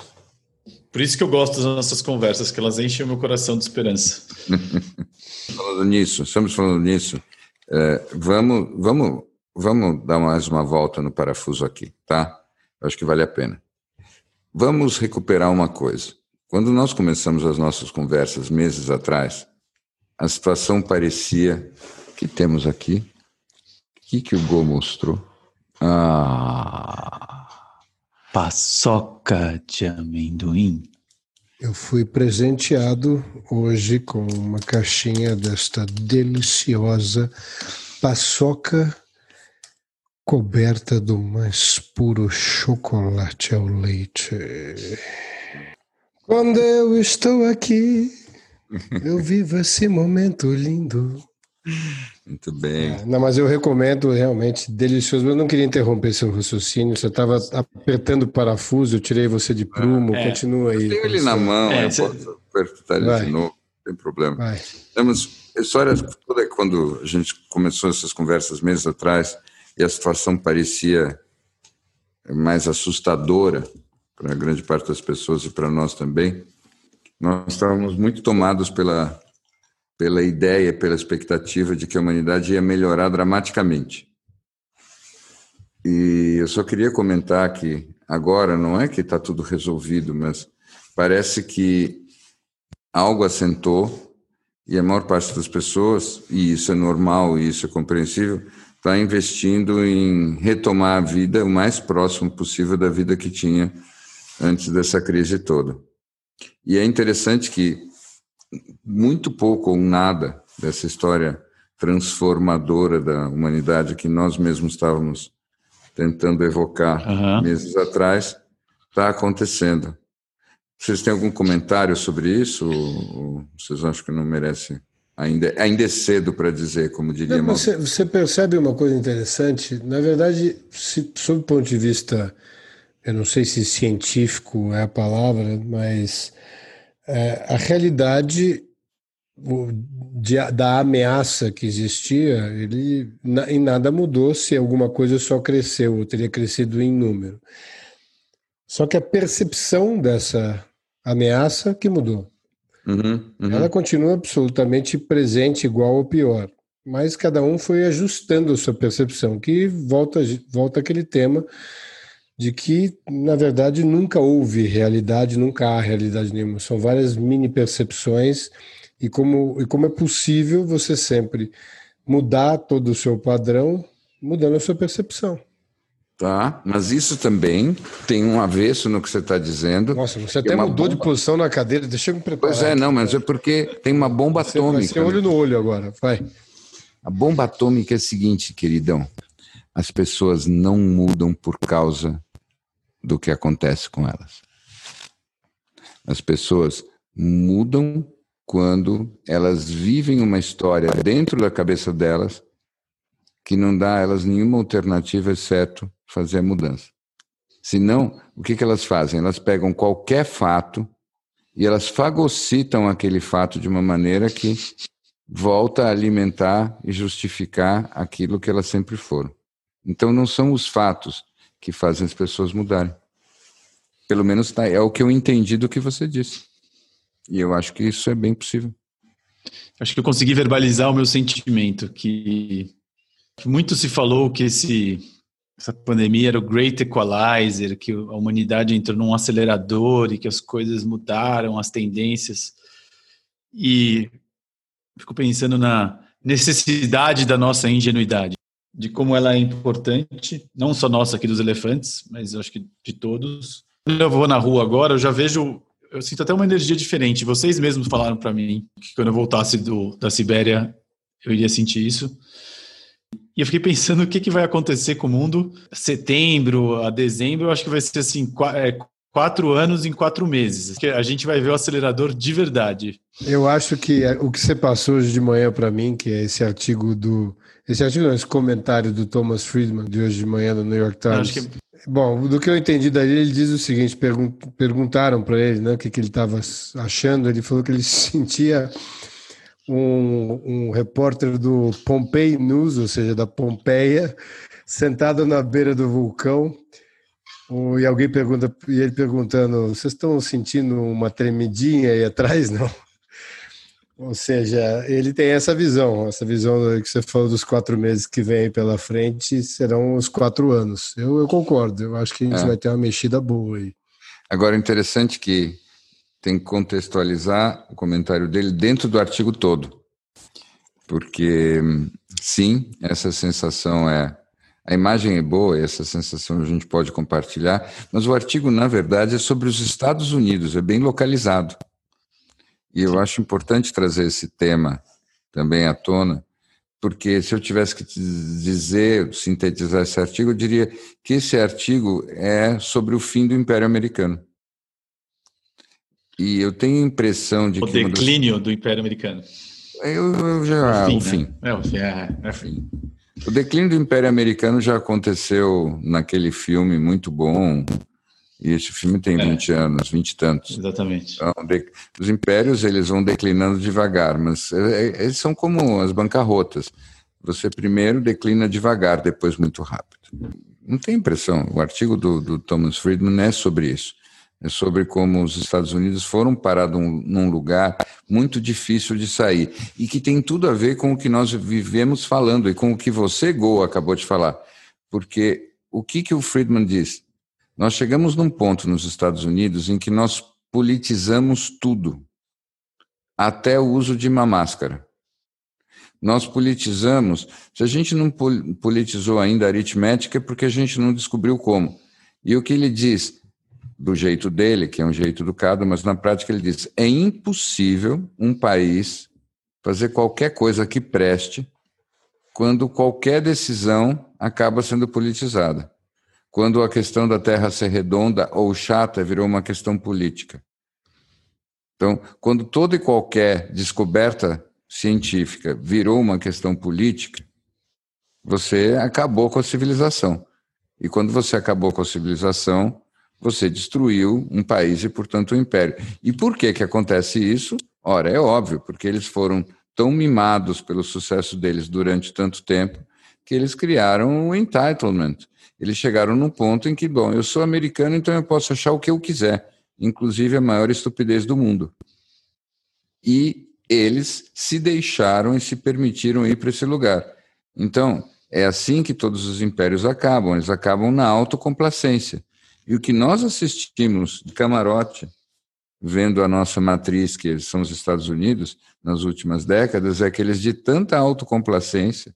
[SPEAKER 2] Por isso que eu gosto das nossas conversas, que elas enchem o meu coração de esperança.
[SPEAKER 1] falando nisso, estamos falando nisso. É, vamos, vamos, vamos dar mais uma volta no parafuso aqui, tá? acho que vale a pena. Vamos recuperar uma coisa. Quando nós começamos as nossas conversas meses atrás, a situação parecia que temos aqui. O que, que o Go mostrou? Ah,
[SPEAKER 2] paçoca de amendoim.
[SPEAKER 3] Eu fui presenteado hoje com uma caixinha desta deliciosa paçoca coberta do mais puro chocolate ao leite. Quando eu estou aqui, eu vivo esse momento lindo.
[SPEAKER 1] Muito bem.
[SPEAKER 3] É, não, mas eu recomendo realmente delicioso. Eu não queria interromper seu raciocínio. Você estava apertando o parafuso, eu tirei você de prumo. É. Continua aí.
[SPEAKER 1] Eu tenho ele na mão, é, eu você... posso apertar ele de novo, não tem problema. Vai. Temos história toda quando a gente começou essas conversas meses atrás e a situação parecia mais assustadora para a grande parte das pessoas e para nós também. Nós estávamos muito tomados pela pela ideia, pela expectativa de que a humanidade ia melhorar dramaticamente. E eu só queria comentar que agora não é que está tudo resolvido, mas parece que algo assentou e a maior parte das pessoas, e isso é normal e isso é compreensível, está investindo em retomar a vida o mais próximo possível da vida que tinha antes dessa crise toda. E é interessante que muito pouco ou nada dessa história transformadora da humanidade que nós mesmos estávamos tentando evocar uhum. meses atrás está acontecendo. Vocês têm algum comentário sobre isso? Ou vocês acham que não merece? Ainda, ainda é cedo para dizer, como diria
[SPEAKER 3] não, você, você, percebe uma coisa interessante? Na verdade, se, sob o ponto de vista, eu não sei se científico é a palavra, mas é, a realidade de, da ameaça que existia, ele em nada mudou se alguma coisa só cresceu, ou teria crescido em número. Só que a percepção dessa ameaça que mudou. Uhum, uhum. Ela continua absolutamente presente, igual ou pior. Mas cada um foi ajustando a sua percepção, que volta, volta aquele tema de que, na verdade, nunca houve realidade, nunca há realidade nenhuma. São várias mini percepções e como, e como é possível você sempre mudar todo o seu padrão mudando a sua percepção.
[SPEAKER 1] Tá, mas isso também tem um avesso no que você está dizendo.
[SPEAKER 3] Nossa, você até mudou bomba... de posição na cadeira, deixa eu me preparar.
[SPEAKER 1] Pois é, não, mas é porque tem uma bomba você atômica. Vai ser
[SPEAKER 3] olho no olho agora, vai.
[SPEAKER 1] A bomba atômica é a seguinte, queridão. As pessoas não mudam por causa do que acontece com elas. As pessoas mudam quando elas vivem uma história dentro da cabeça delas que não dá a elas nenhuma alternativa exceto fazer a mudança. Senão, o que, que elas fazem? Elas pegam qualquer fato e elas fagocitam aquele fato de uma maneira que volta a alimentar e justificar aquilo que elas sempre foram. Então, não são os fatos que fazem as pessoas mudarem. Pelo menos tá, é o que eu entendi do que você disse. E eu acho que isso é bem possível.
[SPEAKER 2] Acho que eu consegui verbalizar o meu sentimento, que, que muito se falou que esse, essa pandemia era o great equalizer, que a humanidade entrou num acelerador e que as coisas mudaram, as tendências. E fico pensando na necessidade da nossa ingenuidade de como ela é importante, não só nossa aqui dos elefantes, mas acho que de todos. Quando eu vou na rua agora, eu já vejo eu sinto até uma energia diferente. Vocês mesmos falaram para mim que quando eu voltasse do, da Sibéria eu iria sentir isso. E eu fiquei pensando o que, que vai acontecer com o mundo. Setembro a dezembro, eu acho que vai ser assim, é, quatro anos em quatro meses. Que a gente vai ver o acelerador de verdade.
[SPEAKER 3] Eu acho que é, o que você passou hoje de manhã para mim, que é esse artigo do. Esse artigo, esse comentário do Thomas Friedman de hoje de manhã no New York Times. Que... Bom, do que eu entendi dali, ele diz o seguinte: perguntaram para ele né, o que, que ele estava achando. Ele falou que ele sentia um, um repórter do Pompei News, ou seja, da Pompeia, sentado na beira do vulcão. E alguém pergunta, e ele perguntando: vocês estão sentindo uma tremidinha aí atrás? Não. Ou seja, ele tem essa visão, essa visão que você falou dos quatro meses que vem pela frente serão os quatro anos. Eu, eu concordo, eu acho que a gente é. vai ter uma mexida boa aí.
[SPEAKER 1] Agora, interessante que tem que contextualizar o comentário dele dentro do artigo todo. Porque, sim, essa sensação é. A imagem é boa, essa sensação a gente pode compartilhar, mas o artigo, na verdade, é sobre os Estados Unidos, é bem localizado. E eu acho importante trazer esse tema também à tona, porque se eu tivesse que dizer, sintetizar esse artigo, eu diria que esse artigo é sobre o fim do Império Americano. E eu tenho a impressão de
[SPEAKER 2] o
[SPEAKER 1] que.
[SPEAKER 2] O declínio das... do Império Americano.
[SPEAKER 1] Eu, eu já. O fim.
[SPEAKER 2] Né? O fim. É, o fim. É, é fim.
[SPEAKER 1] O declínio do Império Americano já aconteceu naquele filme muito bom. E esse filme tem 20 é. anos, 20 e tantos.
[SPEAKER 2] Exatamente.
[SPEAKER 1] Então, de, os impérios eles vão declinando devagar, mas é, é, eles são como as bancarrotas. Você primeiro declina devagar, depois muito rápido. Não tem impressão. O artigo do, do Thomas Friedman é sobre isso é sobre como os Estados Unidos foram parados num lugar muito difícil de sair e que tem tudo a ver com o que nós vivemos falando e com o que você, Go, acabou de falar. Porque o que, que o Friedman diz? Nós chegamos num ponto nos Estados Unidos em que nós politizamos tudo, até o uso de uma máscara. Nós politizamos, se a gente não politizou ainda a aritmética, é porque a gente não descobriu como. E o que ele diz? do jeito dele, que é um jeito educado, mas na prática ele diz: é impossível um país fazer qualquer coisa que preste quando qualquer decisão acaba sendo politizada. Quando a questão da terra ser redonda ou chata virou uma questão política. Então, quando toda e qualquer descoberta científica virou uma questão política, você acabou com a civilização. E quando você acabou com a civilização, você destruiu um país e, portanto, um império. E por que, que acontece isso? Ora, é óbvio, porque eles foram tão mimados pelo sucesso deles durante tanto tempo que eles criaram o entitlement. Eles chegaram num ponto em que, bom, eu sou americano, então eu posso achar o que eu quiser, inclusive a maior estupidez do mundo. E eles se deixaram e se permitiram ir para esse lugar. Então, é assim que todos os impérios acabam, eles acabam na autocomplacência. E o que nós assistimos de camarote, vendo a nossa matriz, que são os Estados Unidos, nas últimas décadas, é que eles, de tanta autocomplacência,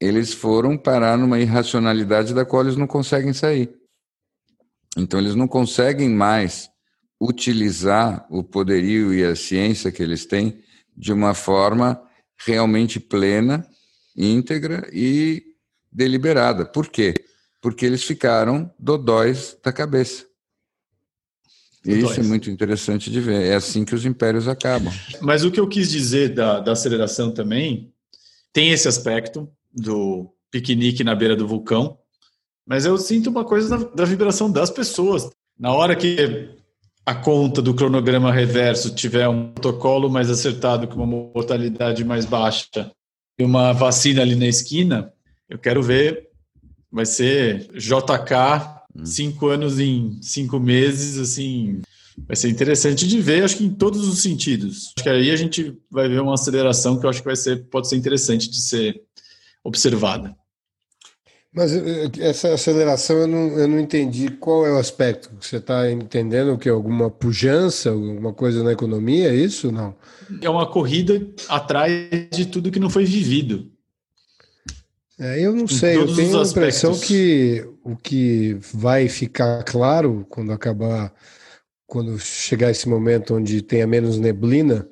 [SPEAKER 1] eles foram parar numa irracionalidade da qual eles não conseguem sair. Então, eles não conseguem mais utilizar o poderio e a ciência que eles têm de uma forma realmente plena, íntegra e deliberada. Por quê? porque eles ficaram dodóis da cabeça. E isso é muito interessante de ver. É assim que os impérios acabam.
[SPEAKER 2] Mas o que eu quis dizer da, da aceleração também tem esse aspecto do piquenique na beira do vulcão, mas eu sinto uma coisa da, da vibração das pessoas. Na hora que a conta do cronograma reverso tiver um protocolo mais acertado, com uma mortalidade mais baixa e uma vacina ali na esquina, eu quero ver vai ser JK, hum. cinco anos em cinco meses, assim, vai ser interessante de ver, acho que em todos os sentidos. Acho que aí a gente vai ver uma aceleração que eu acho que vai ser, pode ser interessante de ser observada.
[SPEAKER 3] Mas eh, essa aceleração eu não, eu não entendi qual é o aspecto. Você está entendendo que? Alguma pujança, alguma coisa na economia, é isso? Não.
[SPEAKER 2] É uma corrida atrás de tudo que não foi vivido.
[SPEAKER 3] É, eu não sei, eu tenho a impressão que o que vai ficar claro quando acabar quando chegar esse momento onde tenha menos neblina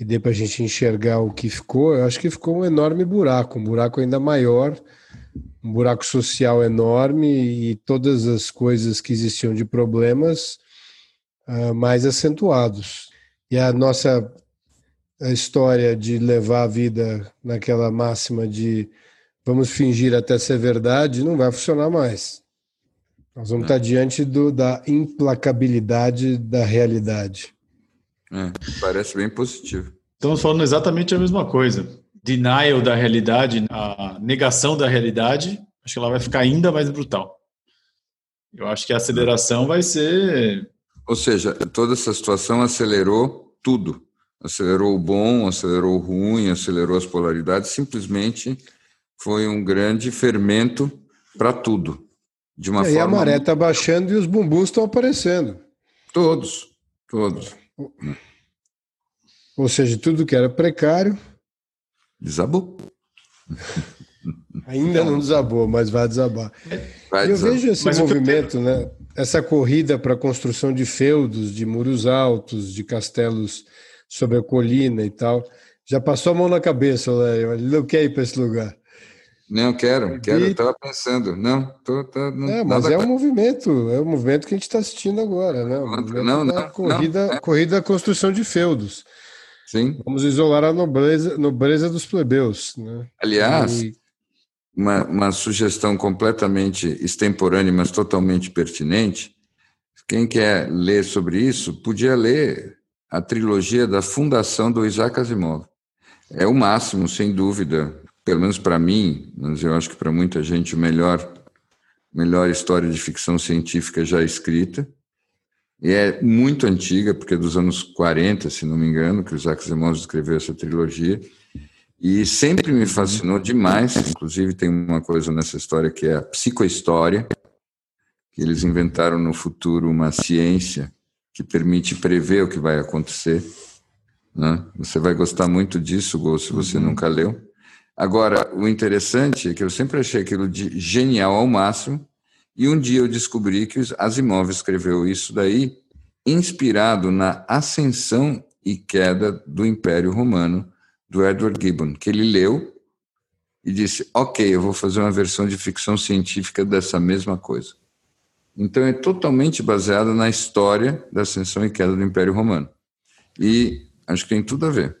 [SPEAKER 3] e dê para a gente enxergar o que ficou, eu acho que ficou um enorme buraco, um buraco ainda maior, um buraco social enorme e todas as coisas que existiam de problemas uh, mais acentuados. E a nossa a história de levar a vida naquela máxima de vamos fingir até ser verdade não vai funcionar mais. Nós vamos é. estar diante do, da implacabilidade da realidade.
[SPEAKER 1] É, parece bem positivo.
[SPEAKER 2] Estamos falando exatamente a mesma coisa. Denial da realidade, a negação da realidade, acho que ela vai ficar ainda mais brutal. Eu acho que a aceleração vai ser.
[SPEAKER 1] Ou seja, toda essa situação acelerou tudo. Acelerou o bom, acelerou o ruim, acelerou as polaridades. Simplesmente foi um grande fermento para tudo. De uma
[SPEAKER 3] e
[SPEAKER 1] forma...
[SPEAKER 3] a maré está baixando e os bumbus estão aparecendo.
[SPEAKER 1] Todos, todos.
[SPEAKER 3] Ou seja, tudo que era precário.
[SPEAKER 1] Desabou.
[SPEAKER 3] Ainda não desabou, mas vai desabar. Vai eu vejo esse mas movimento, né? essa corrida para a construção de feudos, de muros altos, de castelos sobre a colina e tal. Já passou a mão na cabeça, Léo. Ele não quer ir para esse lugar.
[SPEAKER 1] Não, quero, quero. Eu estava pensando. Não, tô, tô,
[SPEAKER 3] não, é, mas é um movimento, é o um movimento que a gente está assistindo agora, né?
[SPEAKER 1] não, não,
[SPEAKER 3] corrida,
[SPEAKER 1] não, é.
[SPEAKER 3] corrida à construção de feudos.
[SPEAKER 1] Sim.
[SPEAKER 3] Vamos isolar a nobreza, nobreza dos plebeus. Né?
[SPEAKER 1] Aliás, e... uma, uma sugestão completamente extemporânea, mas totalmente pertinente. Quem quer ler sobre isso, podia ler a trilogia da fundação do Isaac Asimov. É o máximo, sem dúvida, pelo menos para mim, mas eu acho que para muita gente, melhor, melhor história de ficção científica já escrita. E é muito antiga, porque é dos anos 40, se não me engano, que o Isaac Asimov escreveu essa trilogia. E sempre me fascinou demais, inclusive tem uma coisa nessa história que é a psicohistória, que eles inventaram no futuro uma ciência que permite prever o que vai acontecer. Né? Você vai gostar muito disso, Gol, se você uhum. nunca leu. Agora, o interessante é que eu sempre achei aquilo de genial ao máximo, e um dia eu descobri que Asimov escreveu isso daí, inspirado na ascensão e queda do Império Romano, do Edward Gibbon, que ele leu e disse: Ok, eu vou fazer uma versão de ficção científica dessa mesma coisa. Então é totalmente baseado na história da ascensão e queda do Império Romano. E acho que tem tudo a ver.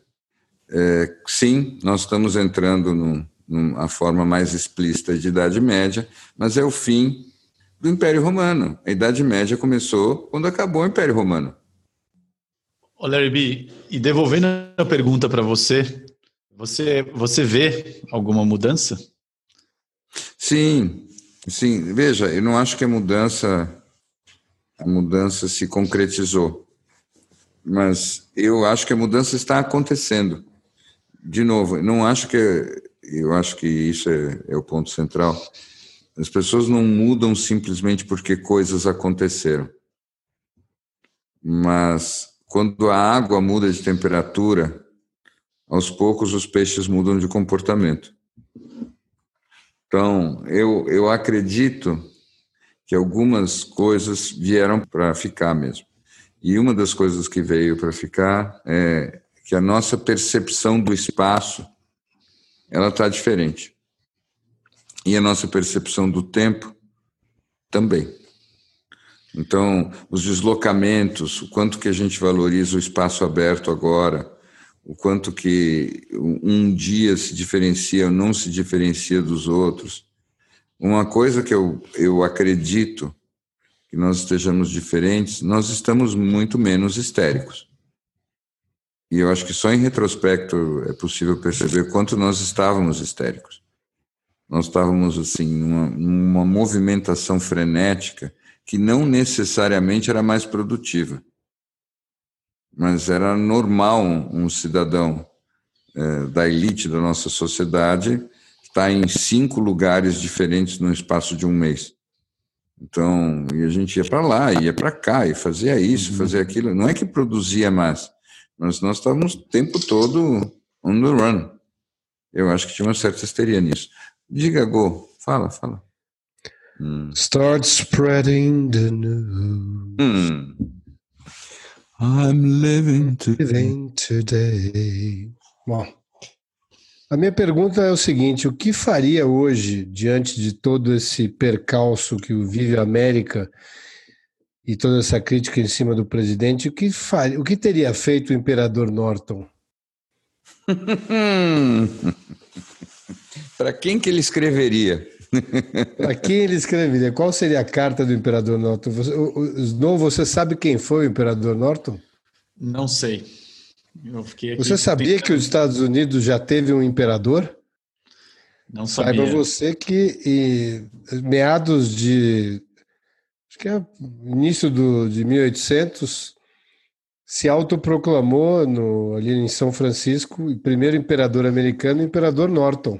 [SPEAKER 1] É, sim, nós estamos entrando num, numa forma mais explícita de Idade Média, mas é o fim do Império Romano. A Idade Média começou quando acabou o Império Romano.
[SPEAKER 2] Ô Larry B, e devolvendo a pergunta para você, você, você vê alguma mudança?
[SPEAKER 1] Sim, sim. Veja, eu não acho que a mudança a mudança se concretizou, mas eu acho que a mudança está acontecendo de novo, não acho que eu acho que isso é, é o ponto central. As pessoas não mudam simplesmente porque coisas aconteceram. Mas quando a água muda de temperatura, aos poucos os peixes mudam de comportamento. Então, eu, eu acredito que algumas coisas vieram para ficar mesmo. E uma das coisas que veio para ficar é que a nossa percepção do espaço ela está diferente. E a nossa percepção do tempo também. Então, os deslocamentos, o quanto que a gente valoriza o espaço aberto agora, o quanto que um dia se diferencia ou não se diferencia dos outros. Uma coisa que eu, eu acredito que nós estejamos diferentes, nós estamos muito menos histéricos. E eu acho que só em retrospecto é possível perceber quanto nós estávamos histéricos. Nós estávamos, assim, numa, numa movimentação frenética que não necessariamente era mais produtiva. Mas era normal um, um cidadão é, da elite da nossa sociedade estar em cinco lugares diferentes no espaço de um mês. Então, e a gente ia para lá, ia para cá, e fazia isso, fazia aquilo. Não é que produzia mais, mas nós estávamos o tempo todo on the run. Eu acho que tinha uma certa histeria nisso. Diga, Go, fala, fala.
[SPEAKER 3] Hum. Start spreading the news.
[SPEAKER 1] Hum. I'm living
[SPEAKER 3] today. Living today. Bom, a minha pergunta é o seguinte: o que faria hoje, diante de todo esse percalço que vive a América e toda essa crítica em cima do presidente, o que, faria, o que teria feito o imperador Norton?
[SPEAKER 1] Para quem que ele escreveria?
[SPEAKER 3] Para quem ele escreveria? Qual seria a carta do imperador Norton? Você, Snow, você sabe quem foi o imperador Norton?
[SPEAKER 2] Não sei.
[SPEAKER 3] você sabia que os Estados Unidos já teve um imperador?
[SPEAKER 2] Não sabia.
[SPEAKER 3] Saiba você que em meados de que é início do, de 1800 se autoproclamou no, ali em São Francisco o primeiro imperador americano, imperador Norton.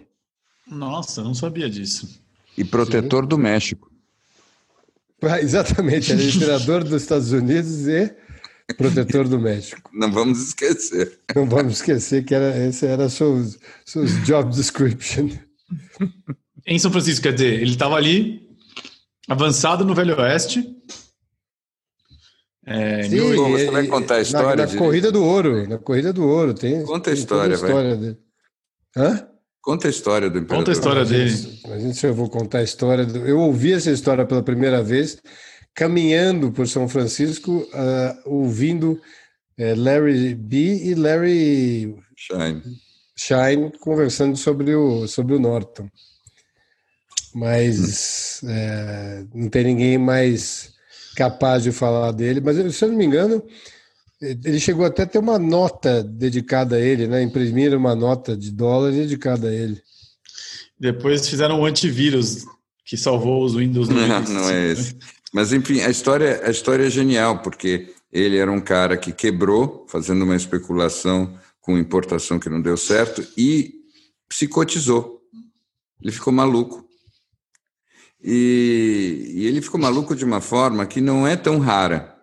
[SPEAKER 2] Nossa, não sabia disso.
[SPEAKER 1] E protetor Sim. do México.
[SPEAKER 3] Ah, exatamente, era imperador dos Estados Unidos e protetor do México.
[SPEAKER 1] Não vamos esquecer.
[SPEAKER 3] Não vamos esquecer que era, esse era seu, seu job description.
[SPEAKER 2] Em São Francisco, quer dizer, ele estava ali, avançado no Velho Oeste.
[SPEAKER 1] É, Sim, mil... você vai contar a história?
[SPEAKER 3] Na, na corrida do ouro, na corrida do ouro. Tem,
[SPEAKER 1] Conta a história,
[SPEAKER 3] a história vai. Dele. Hã?
[SPEAKER 1] Conta a história do imperador.
[SPEAKER 2] Conta a história dele.
[SPEAKER 3] Mas eu vou contar a história. Do... Eu ouvi essa história pela primeira vez caminhando por São Francisco, uh, ouvindo uh, Larry B e Larry
[SPEAKER 1] Shine.
[SPEAKER 3] Shine conversando sobre o, sobre o Norton. Mas hum. é, não tem ninguém mais capaz de falar dele. Mas, se eu não me engano, ele chegou até a ter uma nota dedicada a ele, né? Imprimiram uma nota de dólar dedicada a ele.
[SPEAKER 2] Depois fizeram um antivírus que salvou os Windows.
[SPEAKER 1] Não, não é esse. Mas enfim, a história, a história é genial porque ele era um cara que quebrou, fazendo uma especulação com importação que não deu certo e psicotizou. Ele ficou maluco. E, e ele ficou maluco de uma forma que não é tão rara.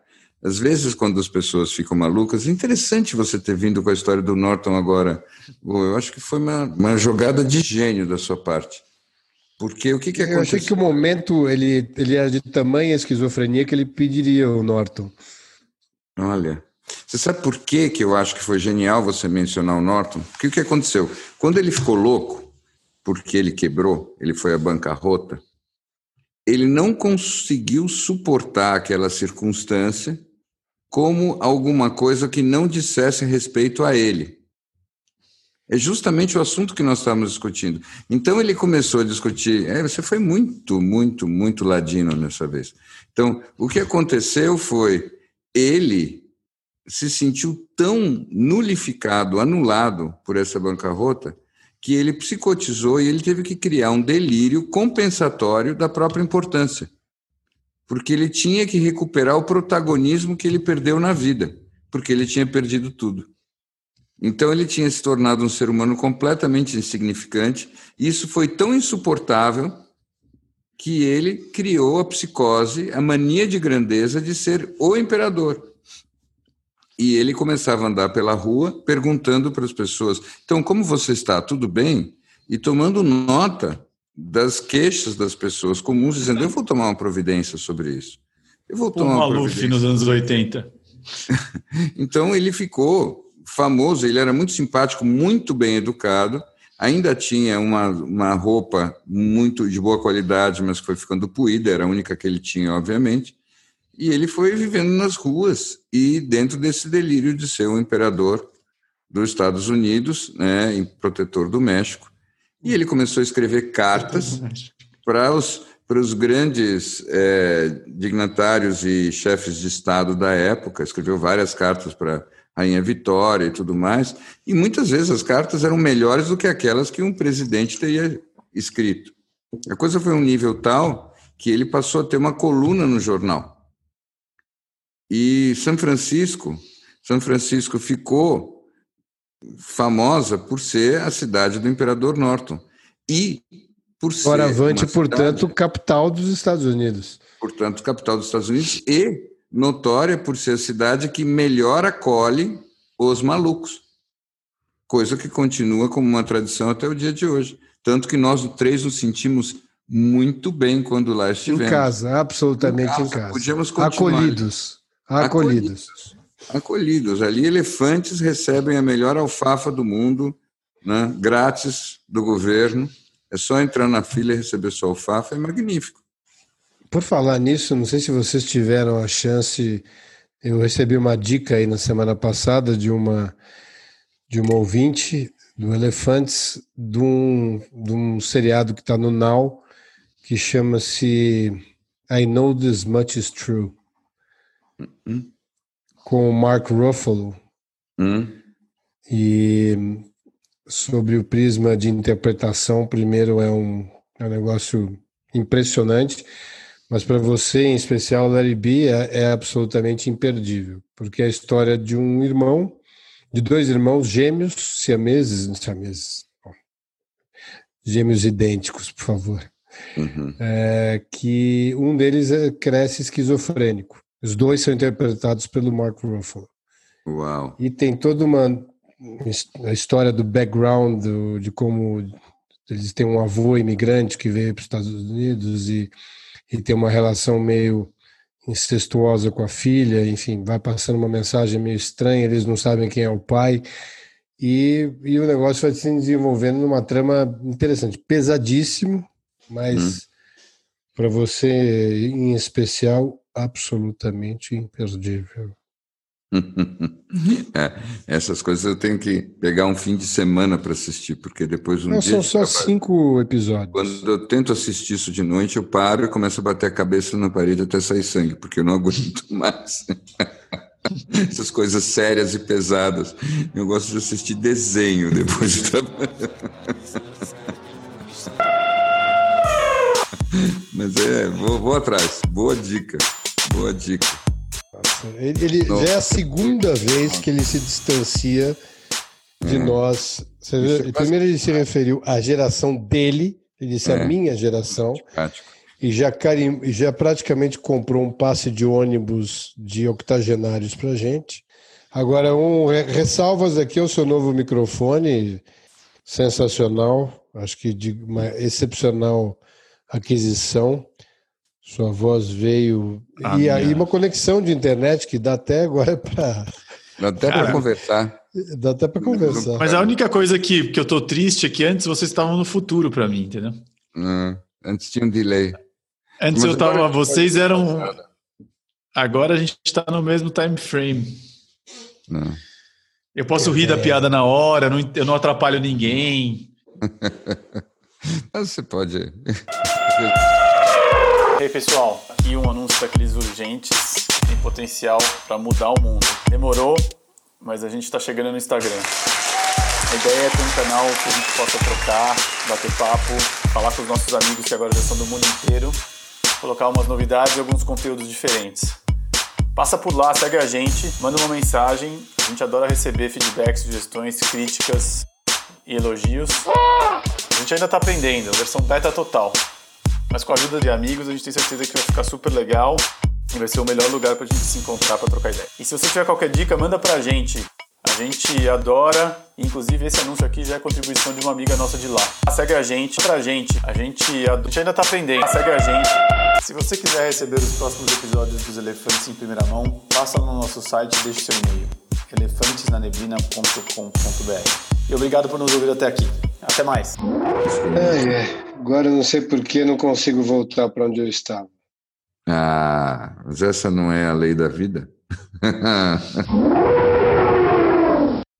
[SPEAKER 1] Às vezes, quando as pessoas ficam malucas, é interessante você ter vindo com a história do Norton agora. Eu acho que foi uma, uma jogada de gênio da sua parte. Porque o que, que aconteceu?
[SPEAKER 3] Eu achei que o momento ele, ele era de tamanha esquizofrenia que ele pediria o Norton.
[SPEAKER 1] Olha, você sabe por que, que eu acho que foi genial você mencionar o Norton? Porque o que aconteceu? Quando ele ficou louco, porque ele quebrou, ele foi à bancarrota, ele não conseguiu suportar aquela circunstância como alguma coisa que não dissesse respeito a ele. É justamente o assunto que nós estamos discutindo. Então ele começou a discutir. É, você foi muito, muito, muito ladino nessa vez. Então, o que aconteceu foi ele se sentiu tão nulificado, anulado por essa bancarrota, que ele psicotizou e ele teve que criar um delírio compensatório da própria importância porque ele tinha que recuperar o protagonismo que ele perdeu na vida, porque ele tinha perdido tudo. Então ele tinha se tornado um ser humano completamente insignificante, e isso foi tão insuportável que ele criou a psicose, a mania de grandeza de ser o imperador. E ele começava a andar pela rua perguntando para as pessoas: então, como você está? Tudo bem? E tomando nota das queixas das pessoas comuns, dizendo: eu vou tomar uma providência sobre isso. Eu vou tomar
[SPEAKER 2] o Maluf nos anos 80.
[SPEAKER 1] então ele ficou famoso, ele era muito simpático, muito bem educado, ainda tinha uma, uma roupa muito de boa qualidade, mas que foi ficando puída, era a única que ele tinha, obviamente. E ele foi vivendo nas ruas e dentro desse delírio de ser o imperador dos Estados Unidos, né, protetor do México. E ele começou a escrever cartas para os, para os grandes é, dignatários e chefes de Estado da época. Escreveu várias cartas para Rainha Vitória e tudo mais. E muitas vezes as cartas eram melhores do que aquelas que um presidente teria escrito. A coisa foi um nível tal que ele passou a ter uma coluna no jornal. E São Francisco, São Francisco ficou famosa por ser a cidade do imperador Norton e por ser
[SPEAKER 3] portanto, cidade, capital dos Estados Unidos.
[SPEAKER 1] Portanto, capital dos Estados Unidos e notória por ser a cidade que melhor acolhe os malucos. Coisa que continua como uma tradição até o dia de hoje. Tanto que nós três nos sentimos muito bem quando lá estivemos.
[SPEAKER 3] Em casa, absolutamente em casa. Em casa. Podíamos continuar. Acolhidos. Acolhidos. Acolhidos.
[SPEAKER 1] acolhidos. Ali, elefantes recebem a melhor alfafa do mundo, né? grátis do governo. É só entrar na fila e receber sua alfafa, é magnífico.
[SPEAKER 3] Por falar nisso, não sei se vocês tiveram a chance. Eu recebi uma dica aí na semana passada de uma de uma ouvinte do Elefantes, de um, de um seriado que está no Now, que chama-se I Know This Much Is True,
[SPEAKER 1] Hum,
[SPEAKER 3] com o Mark Ruffalo.
[SPEAKER 1] hum,
[SPEAKER 3] E sobre o prisma de interpretação, primeiro é um, é um negócio impressionante, mas para você, em especial, Larry B, é, é absolutamente imperdível, porque é a história de um irmão, de dois irmãos gêmeos, siameses, siameses, bom, gêmeos idênticos, por favor,
[SPEAKER 1] uhum.
[SPEAKER 3] é, que um deles é- cresce esquizofrênico. Os dois são interpretados pelo Mark Ruffalo.
[SPEAKER 1] Uau.
[SPEAKER 3] E tem toda uma a história do background, do- de como eles têm um avô imigrante que veio para os Estados Unidos e, e tem uma relação meio incestuosa com a filha, enfim, vai passando uma mensagem meio estranha, eles não sabem quem é o pai. E, e o negócio vai se desenvolvendo numa trama interessante, pesadíssimo, mas para você em especial, absolutamente imperdível.
[SPEAKER 1] É, essas coisas eu tenho que pegar um fim de semana para assistir, porque depois um
[SPEAKER 3] Não,
[SPEAKER 1] dia
[SPEAKER 3] são só
[SPEAKER 1] trabalho-
[SPEAKER 3] cinco episódios.
[SPEAKER 1] Quando eu tento assistir isso de noite, eu paro e começo a bater a cabeça na parede até sair sangue, porque eu não aguento mais. Essas coisas sérias e pesadas. Eu gosto de assistir desenho depois de trabalhar. Mas é, vou, vou atrás. Boa dica. Boa dica.
[SPEAKER 3] Ele, ele já é a segunda vez que ele se distancia de nós. Você
[SPEAKER 1] é
[SPEAKER 3] primeiro ele se referiu à geração dele, ele disse
[SPEAKER 1] É.
[SPEAKER 3] a minha geração,
[SPEAKER 1] Prático.
[SPEAKER 3] e já, carim, já praticamente comprou um passe de ônibus de octogenários pra gente. Agora, um re- ressalvas aqui ao seu novo microfone, sensacional, acho que de uma excepcional aquisição. Sua voz veio.
[SPEAKER 5] A
[SPEAKER 3] e aí
[SPEAKER 5] minha-
[SPEAKER 3] uma conexão de internet que dá até agora para
[SPEAKER 1] Dá até para conversar.
[SPEAKER 3] dá até para conversar.
[SPEAKER 5] Mas a única coisa que, que eu tô triste é que antes vocês estavam no futuro pra mim, entendeu?
[SPEAKER 1] né? Antes tinha um delay.
[SPEAKER 5] Antes
[SPEAKER 1] Mas
[SPEAKER 5] eu tava.
[SPEAKER 1] agora-
[SPEAKER 5] Vocês eram. Agora a gente tá no mesmo time frame.
[SPEAKER 1] Né?
[SPEAKER 5] Eu posso rir da piada na hora, não- eu não atrapalho ninguém.
[SPEAKER 1] Mas você pode.
[SPEAKER 2] E aí pessoal, aqui um anúncio daqueles urgentes que tem potencial para mudar o mundo. Demorou, mas a gente está chegando no Instagram. A ideia é ter um canal que a gente possa trocar, bater papo, falar com os nossos amigos que agora já são do mundo inteiro, colocar umas novidades e alguns conteúdos diferentes. Passa por lá, segue a gente, manda uma mensagem. A gente adora receber feedbacks, sugestões, críticas e elogios. A gente ainda está aprendendo, versão beta total. Mas com a ajuda de amigos, a gente tem certeza que vai ficar super legal e vai ser o melhor lugar pra gente se encontrar pra trocar ideia. E se você tiver qualquer dica, manda pra gente. A gente adora, inclusive esse anúncio aqui já é contribuição de uma amiga nossa de lá. Segue a gente, pra gente. A gente, a gente ainda tá aprendendo. Segue a gente. Se você quiser receber os próximos episódios dos Elefantes em primeira mão, passa no nosso site e deixe seu e-mail. elefantesnaneblina.com.br E obrigado por nos ouvir até aqui. Até mais.
[SPEAKER 6] Ai, ai. Agora eu não sei por que não consigo voltar para onde eu estava.
[SPEAKER 1] Ah, mas essa não é a lei da vida?